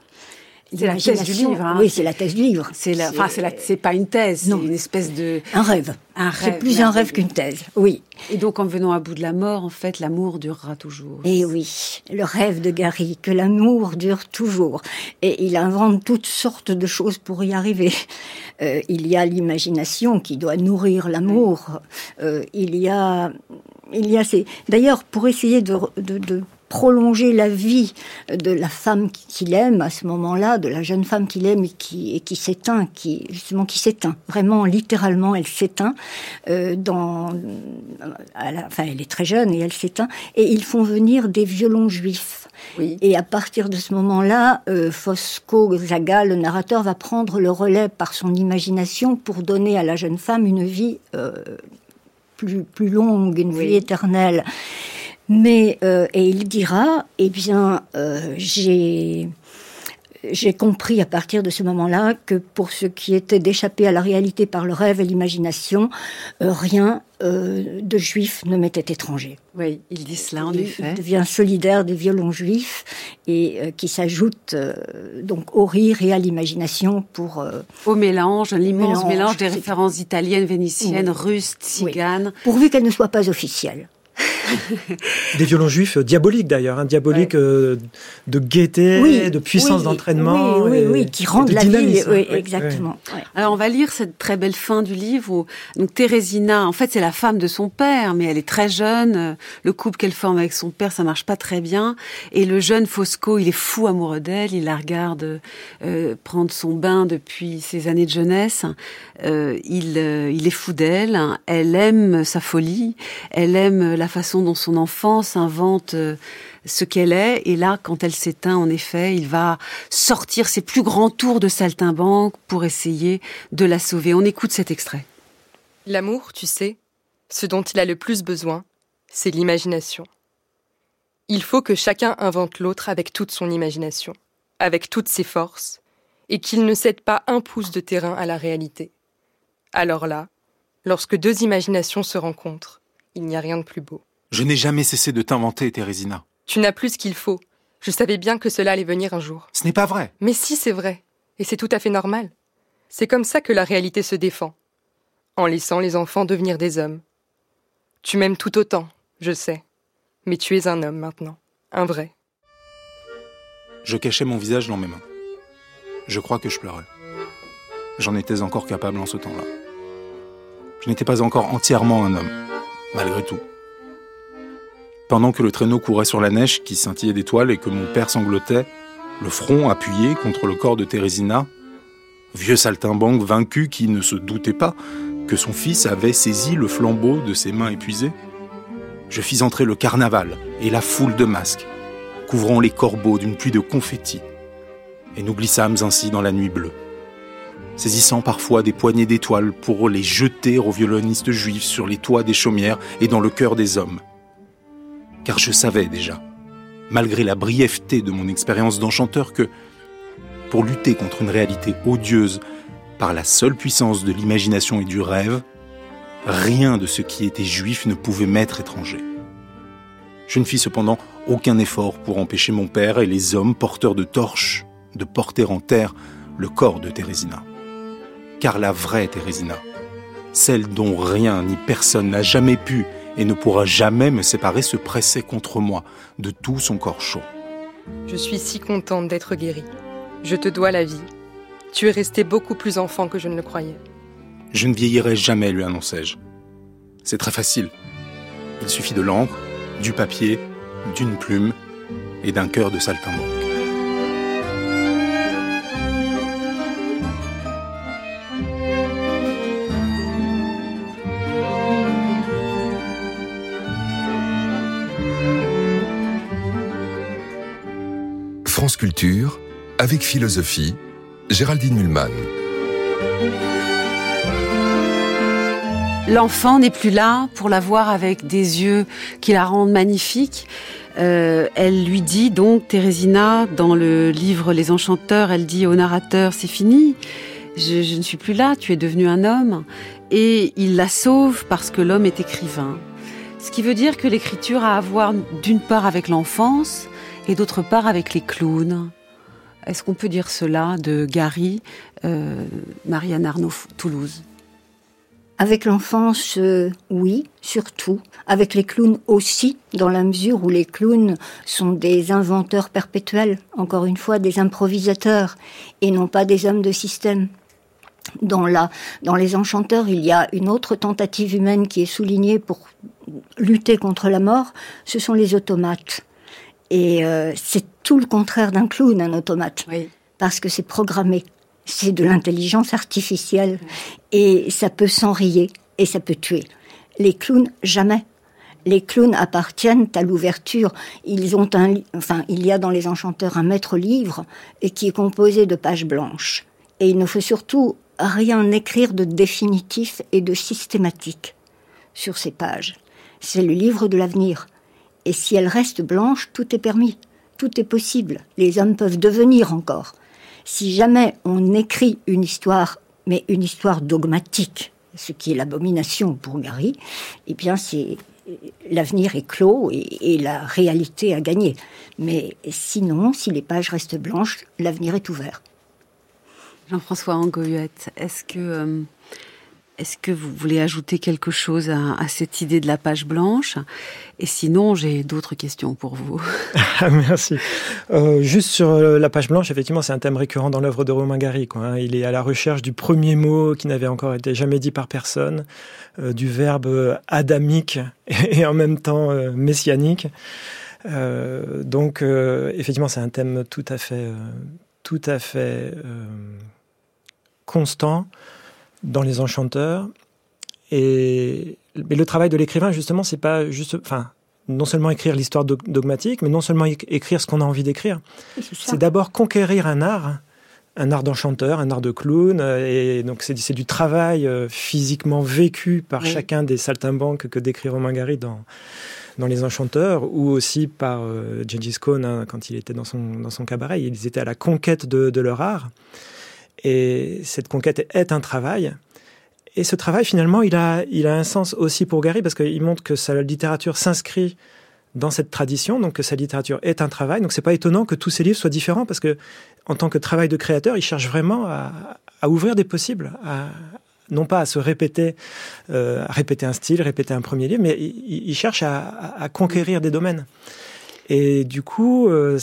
C'est la thèse du livre. Hein. Oui, c'est la thèse du livre. C'est enfin, c'est pas une thèse, c'est une espèce de un rêve. Un rêve. C'est plus un rêve qu'une thèse. Oui. Et donc, en venant à bout de la mort, en fait, l'amour durera toujours. Et oui, le rêve de Gary, que l'amour dure toujours. Et il invente toutes sortes de choses pour y arriver. Euh, il y a l'imagination qui doit nourrir l'amour. Euh, il y a, il y a ces. D'ailleurs, pour essayer de, de, de prolonger la vie de la femme qu'il aime à ce moment-là, de la jeune femme qu'il aime et qui, et qui s'éteint, qui justement qui s'éteint. Vraiment, littéralement, elle s'éteint. Euh, dans, enfin, elle est très jeune et elle s'éteint. Et ils font venir des violons juifs. Et à partir de ce moment-là, euh, Fosco Zaga, le narrateur, va prendre le relais par son imagination pour donner à la jeune femme une vie euh, plus, plus longue, une vie éternelle. Mais euh, et il dira, eh bien, euh, j'ai j'ai compris à partir de ce moment-là que pour ce qui était d'échapper à la réalité par le rêve et l'imagination, euh, rien de juif ne m'était étranger. Oui, il dit cela en effet. Il devient solidaire des violons juifs et qui s'ajoute donc au rire et à l'imagination pour au mélange, l'immense mélange, des références italiennes, vénitiennes, russes, tziganes, pourvu qu'elles ne soient pas officielles. Des violons juifs euh, diaboliques d'ailleurs, hein, diaboliques euh, de gaieté, de puissance d'entraînement. Oui, oui, oui, qui rendent la vie. Oui, exactement. Alors on va lire cette très belle fin du livre où donc Thérésina, en fait c'est la femme de son père, mais elle est très jeune. Le couple qu'elle forme avec son père, ça marche pas très bien. Et le jeune Fosco, il est fou amoureux d'elle. Il la regarde euh, prendre son bain depuis ses années de jeunesse. il, il est fou d'elle. Elle aime sa folie. Elle aime la façon dont son enfance invente euh, ce qu'elle est. Et là, quand elle s'éteint, en effet, il va sortir ses plus grands tours de saltimbanque pour essayer de la sauver. On écoute cet extrait. L'amour, tu sais, ce dont il a le plus besoin, c'est l'imagination. Il faut que chacun invente l'autre avec toute son imagination, avec toutes ses forces, et qu'il ne cède pas un pouce de terrain à la réalité. Alors là, lorsque deux imaginations se rencontrent, il n'y a rien de plus beau. Je n'ai jamais cessé de t'inventer, Thérésina. Tu n'as plus ce qu'il faut. Je savais bien que cela allait venir un jour. Ce n'est pas vrai. Mais si, c'est vrai. Et c'est tout à fait normal. C'est comme ça que la réalité se défend. En laissant les enfants devenir des hommes. Tu m'aimes tout autant, je sais. Mais tu es un homme maintenant. Un vrai. Je cachais mon visage dans mes mains. Je crois que je pleurais. J'en étais encore capable en ce temps-là. Je n'étais pas encore entièrement un homme, malgré tout. Pendant que le traîneau courait sur la neige qui scintillait d'étoiles et que mon père sanglotait, le front appuyé contre le corps de Thérésina, vieux saltimbanque vaincu qui ne se doutait pas que son fils avait saisi le flambeau de ses mains épuisées, je fis entrer le carnaval et la foule de masques, couvrant les corbeaux d'une pluie de confettis, et nous glissâmes ainsi dans la nuit bleue, saisissant parfois des poignées d'étoiles pour les jeter aux violonistes juifs sur les toits des chaumières et dans le cœur des hommes car je savais déjà, malgré la brièveté de mon expérience d'enchanteur, que pour lutter contre une réalité odieuse par la seule puissance de l'imagination et du rêve, rien de ce qui était juif ne pouvait m'être étranger. Je ne fis cependant aucun effort pour empêcher mon père et les hommes porteurs de torches de porter en terre le corps de Thérésina. Car la vraie Thérésina, celle dont rien ni personne n'a jamais pu et ne pourra jamais me séparer, se pressait contre moi de tout son corps chaud. Je suis si contente d'être guérie. Je te dois la vie. Tu es resté beaucoup plus enfant que je ne le croyais. Je ne vieillirai jamais, lui annonçai-je. C'est très facile. Il suffit de l'encre, du papier, d'une plume et d'un cœur de saltimbanque. France Culture, Avec philosophie, Géraldine Mulman. L'enfant n'est plus là pour la voir avec des yeux qui la rendent magnifique. Euh, elle lui dit donc, Thérésina, dans le livre Les Enchanteurs, elle dit au narrateur, c'est fini, je, je ne suis plus là, tu es devenu un homme. Et il la sauve parce que l'homme est écrivain. Ce qui veut dire que l'écriture a à voir d'une part avec l'enfance et d'autre part avec les clowns. Est-ce qu'on peut dire cela de Gary, euh, Marianne Arnaud, Toulouse? Avec l'enfance, euh, oui, surtout. Avec les clowns aussi, dans la mesure où les clowns sont des inventeurs perpétuels, encore une fois, des improvisateurs, et non pas des hommes de système. Dans, la, dans Les Enchanteurs, il y a une autre tentative humaine qui est soulignée pour lutter contre la mort, ce sont les automates. Et euh, c'est tout le contraire d'un clown, un automate. Oui. Parce que c'est programmé. C'est de l'intelligence artificielle. Et ça peut s'enrayer et ça peut tuer. Les clowns, jamais. Les clowns appartiennent à l'ouverture. Ils ont un, enfin, il y a dans les enchanteurs un maître livre et qui est composé de pages blanches. Et il ne faut surtout rien écrire de définitif et de systématique sur ces pages. C'est le livre de l'avenir. Et si elle reste blanche, tout est permis, tout est possible. Les hommes peuvent devenir encore. Si jamais on écrit une histoire, mais une histoire dogmatique, ce qui est l'abomination pour Gary, eh bien c'est l'avenir est clos et, la réalité a gagné. Mais sinon, si les pages restent blanches, l'avenir est ouvert. Jean-François Angohuette, est-ce que euh, est-ce que vous voulez ajouter quelque chose à, cette idée de la page blanche? Et sinon, j'ai d'autres questions pour vous. Merci. Euh, juste sur euh, la page blanche, effectivement, c'est un thème récurrent dans l'œuvre de Romain Gary. Hein. Il est à la recherche du premier mot qui n'avait encore été jamais dit par personne, euh, du verbe adamique et en même temps messianique. Donc, effectivement, c'est un thème tout à fait, tout à fait constant dans les enchanteurs. Et mais le travail de l'écrivain, justement, c'est pas juste, enfin, non seulement écrire l'histoire dogmatique, mais non seulement écrire ce qu'on a envie d'écrire. C'est d'abord conquérir un art, un art d'enchanteur, un art de clown, et donc c'est du travail euh, physiquement vécu par oui. chacun des saltimbanques que décrit Romain Gary dans dans Les Enchanteurs, ou aussi par euh, Gengis Khan hein, quand il était dans son, dans son cabaret. Ils étaient à la conquête de, de leur art. Et cette conquête est un travail. Et ce travail, finalement, il a, il a un sens aussi pour Gary parce qu'il montre que sa littérature s'inscrit dans cette tradition, donc que sa littérature est un travail. Donc c'est pas étonnant que tous ses livres soient différents parce que, en tant que travail de créateur, il cherche vraiment à, à ouvrir des possibles, à, non pas à se répéter, euh, à répéter un style, répéter un premier livre, mais il, il cherche à, à, conquérir des domaines. Et du coup, euh,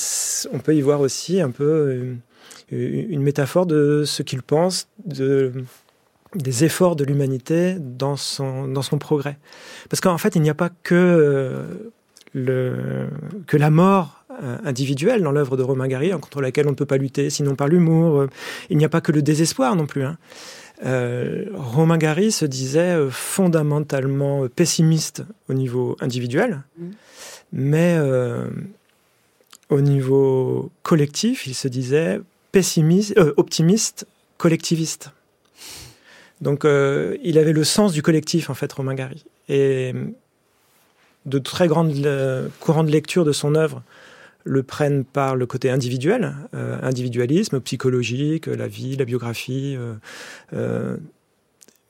on peut y voir aussi un peu euh, une métaphore de ce qu'il pense de, des efforts de l'humanité dans son, dans son progrès. Parce qu'en fait, il n'y a pas que, le, que la mort individuelle dans l'œuvre de Romain Gary, contre laquelle on ne peut pas lutter sinon par l'humour. Il n'y a pas que le désespoir non plus. Hein. Euh, Romain Gary se disait fondamentalement pessimiste au niveau individuel, mmh. mais euh, au niveau collectif, il se disait pessimiste, euh, optimiste, collectiviste. Donc, euh, il avait le sens du collectif, en fait, Romain Gary. Et de très grands euh, courants de lecture de son œuvre le prennent par le côté individuel, euh, individualisme psychologique, la vie, la biographie. Euh,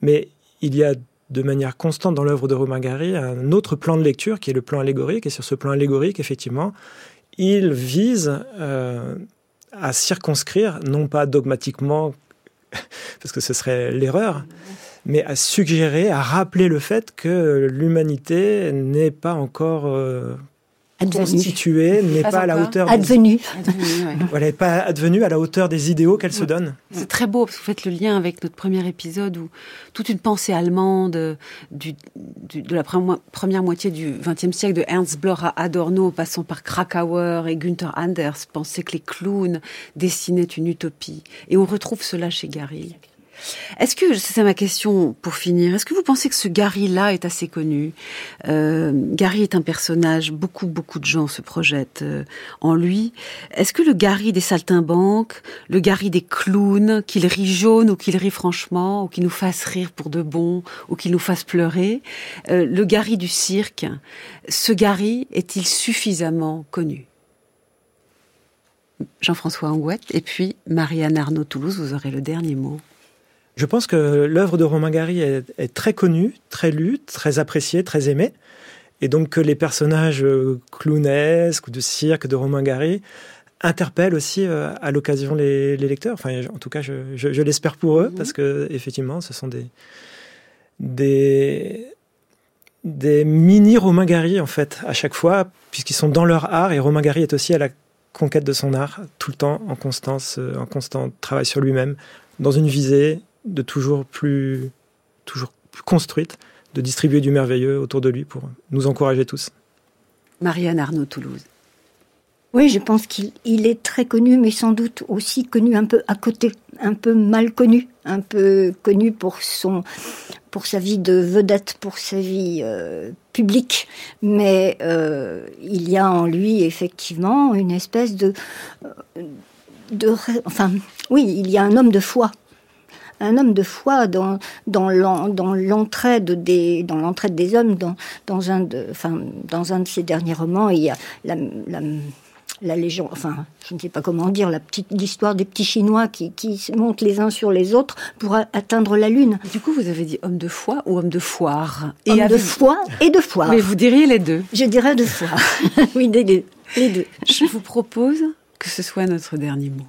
mais il y a de manière constante dans l'œuvre de Romain Gary un autre plan de lecture qui est le plan allégorique. Et sur ce plan allégorique, effectivement, il vise à circonscrire, non pas dogmatiquement, parce que ce serait l'erreur, mais à suggérer, à rappeler le fait que l'humanité n'est pas encore euh, constituée, n'est pas, pas, à la hauteur. Advenue. Des... advenue ouais. voilà, pas advenue à la hauteur des idéaux qu'elle ouais. se donne. C'est très beau, parce que vous faites le lien avec notre premier épisode où toute une pensée allemande du, du, de la première moitié du XXe siècle, de Ernst Bloch à Adorno, passant par Krakauer et Günther Anders, pensait que les clowns dessinaient une utopie. Et on retrouve cela chez Gary. Est-ce que, c'est ma question pour finir, est-ce que vous pensez que ce Gary-là est assez connu? Euh, Gary est un personnage, beaucoup, beaucoup de gens se projettent euh, en lui. Est-ce que le Gary des saltimbanques, le Gary des clowns, qu'il rit jaune ou qu'il rit franchement, ou qu'il nous fasse rire pour de bon, ou qu'il nous fasse pleurer, euh, le Gary du cirque, ce Gary est-il suffisamment connu? Jean-François Angouette et puis Marianne Arnaud-Toulouse, vous aurez le dernier mot. Je pense que l'œuvre de Romain Gary est, très connue, très lue, très appréciée, très aimée. Et donc que les personnages euh, clownesques ou de cirque de Romain Gary interpellent aussi euh, à l'occasion les, lecteurs. Enfin, en tout cas, je, l'espère pour eux, parce que effectivement, ce sont des, des, mini Romain Gary, en fait, à chaque fois, puisqu'ils sont dans leur art. Et Romain Gary est aussi à la conquête de son art, tout le temps, en constance, euh, en constant travail sur lui-même, dans une visée, de toujours plus, toujours plus construite, de distribuer du merveilleux autour de lui pour nous encourager tous. Marianne Arnaud Toulouse. Oui, je pense qu'il est très connu, mais sans doute aussi connu un peu à côté, un peu mal connu, un peu connu pour son, pour sa vie de vedette, pour sa vie euh, publique. Mais euh, il y a en lui effectivement une espèce de, euh, de, enfin, oui, il y a un homme de foi un homme de foi dans, dans l'entraide des, dans l'entraide des hommes. Dans, dans, un de, enfin, dans un de ses derniers romans, il y a la, la, la légende, enfin, je ne sais pas comment dire, la petite l'histoire des petits Chinois qui, qui montent les uns sur les autres pour atteindre la lune. Du coup, vous avez dit homme de foi ou homme de foire? Et Homme de foi et de foire. Mais vous diriez les deux. Je dirais de foire. oui, les deux. Les deux. Je vous propose que ce soit notre dernier mot.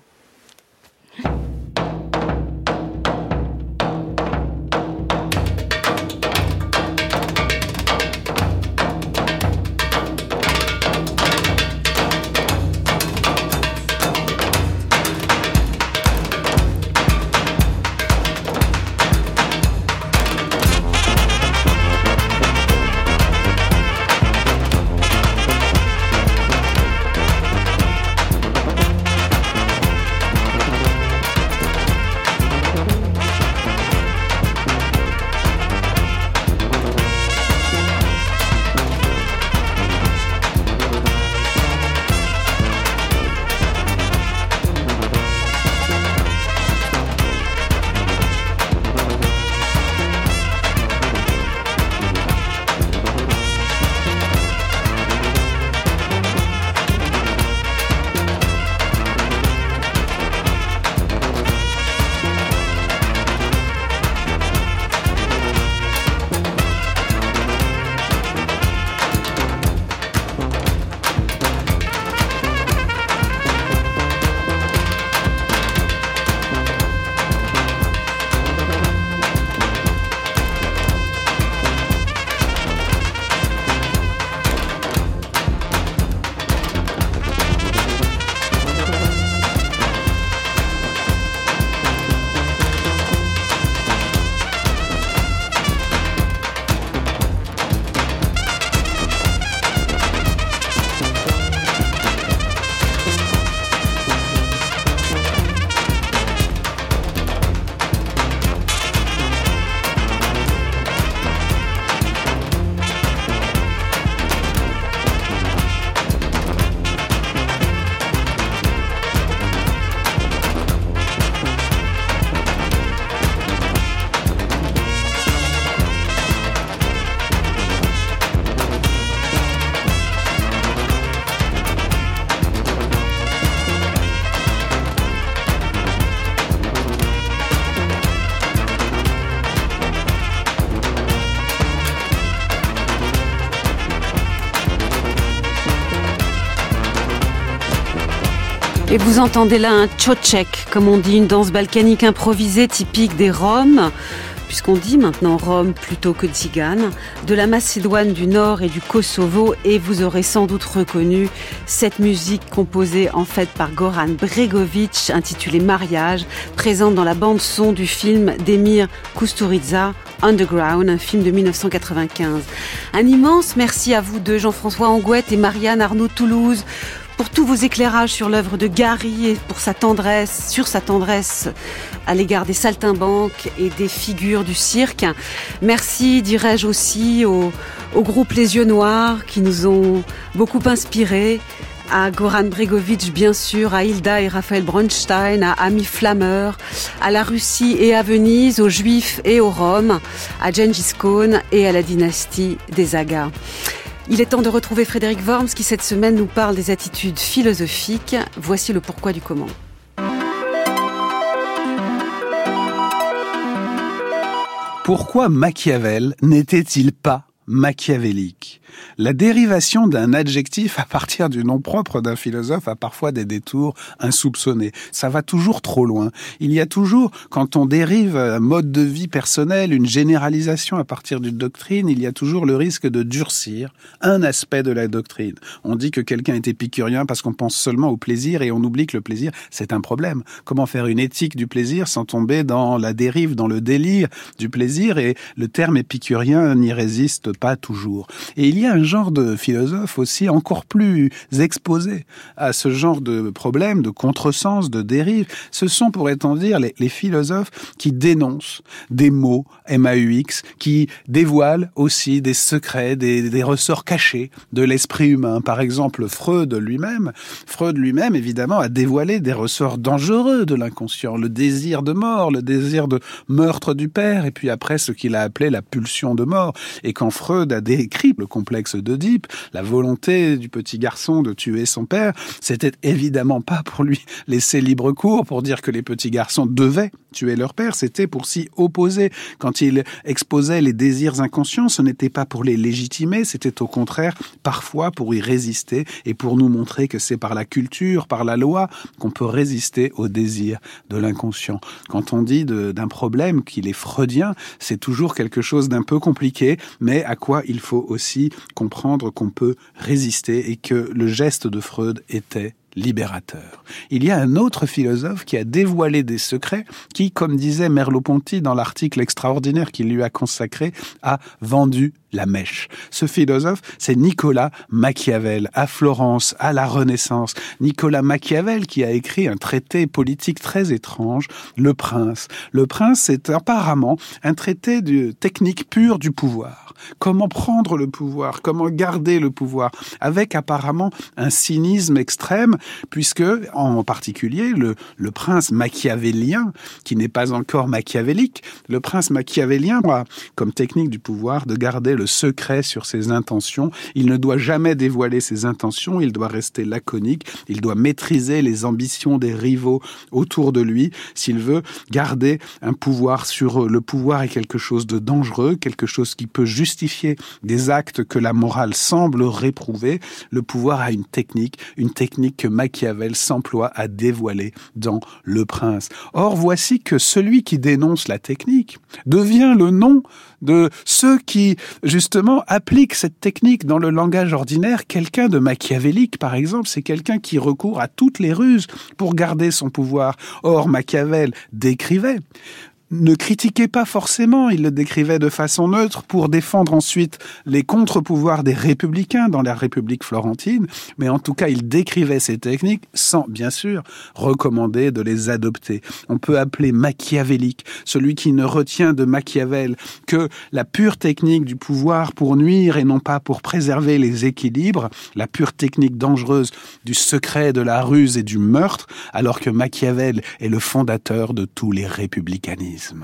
Et vous entendez là un tchotchek, comme on dit, une danse balkanique improvisée typique des Roms, puisqu'on dit maintenant Rome plutôt que Tzigane, de la Macédoine du Nord et du Kosovo, et vous aurez sans doute reconnu cette musique composée en fait par Goran Bregovic, intitulée Mariage, présente dans la bande son du film d'Emir Kusturica, Underground, un film de 1995. Un immense merci à vous deux, Jean-François Angouette et Marianne Arnaud Toulouse, pour tous vos éclairages sur l'œuvre de Gary et pour sa tendresse, sur sa tendresse à l'égard des saltimbanques et des figures du cirque. Merci, dirais-je aussi, au, groupe Les Yeux Noirs qui nous ont beaucoup inspirés à Goran Bregovic, bien sûr, à Hilda et Raphaël Bronstein, à Ami Flammer, à la Russie et à Venise, aux Juifs et aux Roms, à Gengis Khan et à la dynastie des Agas. Il est temps de retrouver Frédéric Worms qui cette semaine nous parle des attitudes philosophiques. Voici le pourquoi du comment. Pourquoi Machiavel n'était-il pas machiavélique? La dérivation d'un adjectif à partir du nom propre d'un philosophe a parfois des détours insoupçonnés. Ça va toujours trop loin. Il y a toujours, quand on dérive un mode de vie personnel, une généralisation à partir d'une doctrine, il y a toujours le risque de durcir un aspect de la doctrine. On dit que quelqu'un est épicurien parce qu'on pense seulement au plaisir et on oublie que le plaisir, c'est un problème. Comment faire une éthique du plaisir sans tomber dans la dérive, dans le délire du plaisir? Et le terme épicurien n'y résiste pas toujours. A un genre de philosophe aussi encore plus exposé à ce genre de problème, de contresens, de dérive. Ce sont, pourrait-on dire, les, philosophes qui dénoncent des mots MAUX, qui dévoilent aussi des secrets, des, ressorts cachés de l'esprit humain. Par exemple, Freud lui-même, Freud lui-même, évidemment, a dévoilé des ressorts dangereux de l'inconscient, le désir de mort, le désir de meurtre du père, et puis après ce qu'il a appelé la pulsion de mort. Et quand Freud a décrit le complexe d'Oedipe, la volonté du petit garçon de tuer son père, c'était évidemment pas pour lui laisser libre cours, pour dire que les petits garçons devaient tuer leur père, c'était pour s'y opposer. Quand il exposait les désirs inconscients, ce n'était pas pour les légitimer, c'était au contraire parfois pour y résister et pour nous montrer que c'est par la culture, par la loi, qu'on peut résister aux désirs de l'inconscient. Quand on dit d'un problème qu'il est freudien, c'est toujours quelque chose d'un peu compliqué, mais à quoi il faut aussi comprendre qu'on peut résister et que le geste de Freud était libérateur. Il y a un autre philosophe qui a dévoilé des secrets, qui, comme disait Merleau-Ponty dans l'article extraordinaire qu'il lui a consacré, a vendu la mèche. Ce philosophe, c'est Nicolas Machiavel, à Florence, à la Renaissance. Nicolas Machiavel qui a écrit un traité politique très étrange, Le Prince. Le Prince, c'est apparemment un traité de technique pure du pouvoir. Comment prendre le pouvoir, comment garder le pouvoir, avec apparemment un cynisme extrême, puisque, en particulier, le, prince machiavélien, qui n'est pas encore machiavélique, le prince machiavélien a comme technique du pouvoir de garder le secret sur ses intentions. Il ne doit jamais dévoiler ses intentions, il doit rester laconique, il doit maîtriser les ambitions des rivaux autour de lui s'il veut garder un pouvoir sur eux. Le pouvoir est quelque chose de dangereux, quelque chose qui peut justifier des actes que la morale semble réprouver. Le pouvoir a une technique, une technique que Machiavel s'emploie à dévoiler dans Le Prince. Or, voici que celui qui dénonce la technique devient le nom de ceux qui, justement, appliquent cette technique dans le langage ordinaire. Quelqu'un de machiavélique, par exemple, c'est quelqu'un qui recourt à toutes les ruses pour garder son pouvoir. Or, Machiavel décrivait ne critiquait pas forcément, il le décrivait de façon neutre pour défendre ensuite les contre-pouvoirs des républicains dans la République florentine, mais en tout cas il décrivait ces techniques sans, bien sûr, recommander de les adopter. On peut appeler machiavélique celui qui ne retient de Machiavel que la pure technique du pouvoir pour nuire et non pas pour préserver les équilibres, la pure technique dangereuse du secret, de la ruse et du meurtre, alors que Machiavel est le fondateur de tous les républicanismes. Ce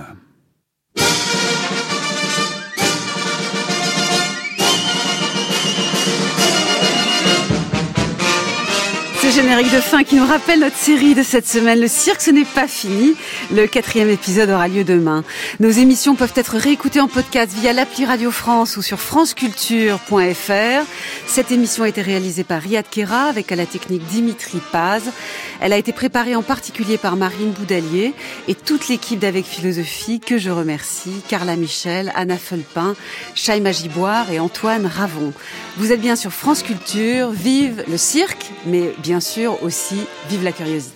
générique de fin qui nous rappelle notre série de cette semaine, Le cirque, ce n'est pas fini. Le quatrième épisode aura lieu demain. Nos émissions peuvent être réécoutées en podcast via l'appli Radio France ou sur franceculture.fr. Cette émission a été réalisée par Riyad Kera avec à la technique Dimitri Paz. Elle a été préparée en particulier par Marine Boudalier et toute l'équipe d'Avec Philosophie que je remercie, Carla Michel, Anna Felpin, Chaïma Giboire et Antoine Ravon. Vous êtes bien sur France Culture, vive le cirque, mais bien sûr aussi vive la curiosité.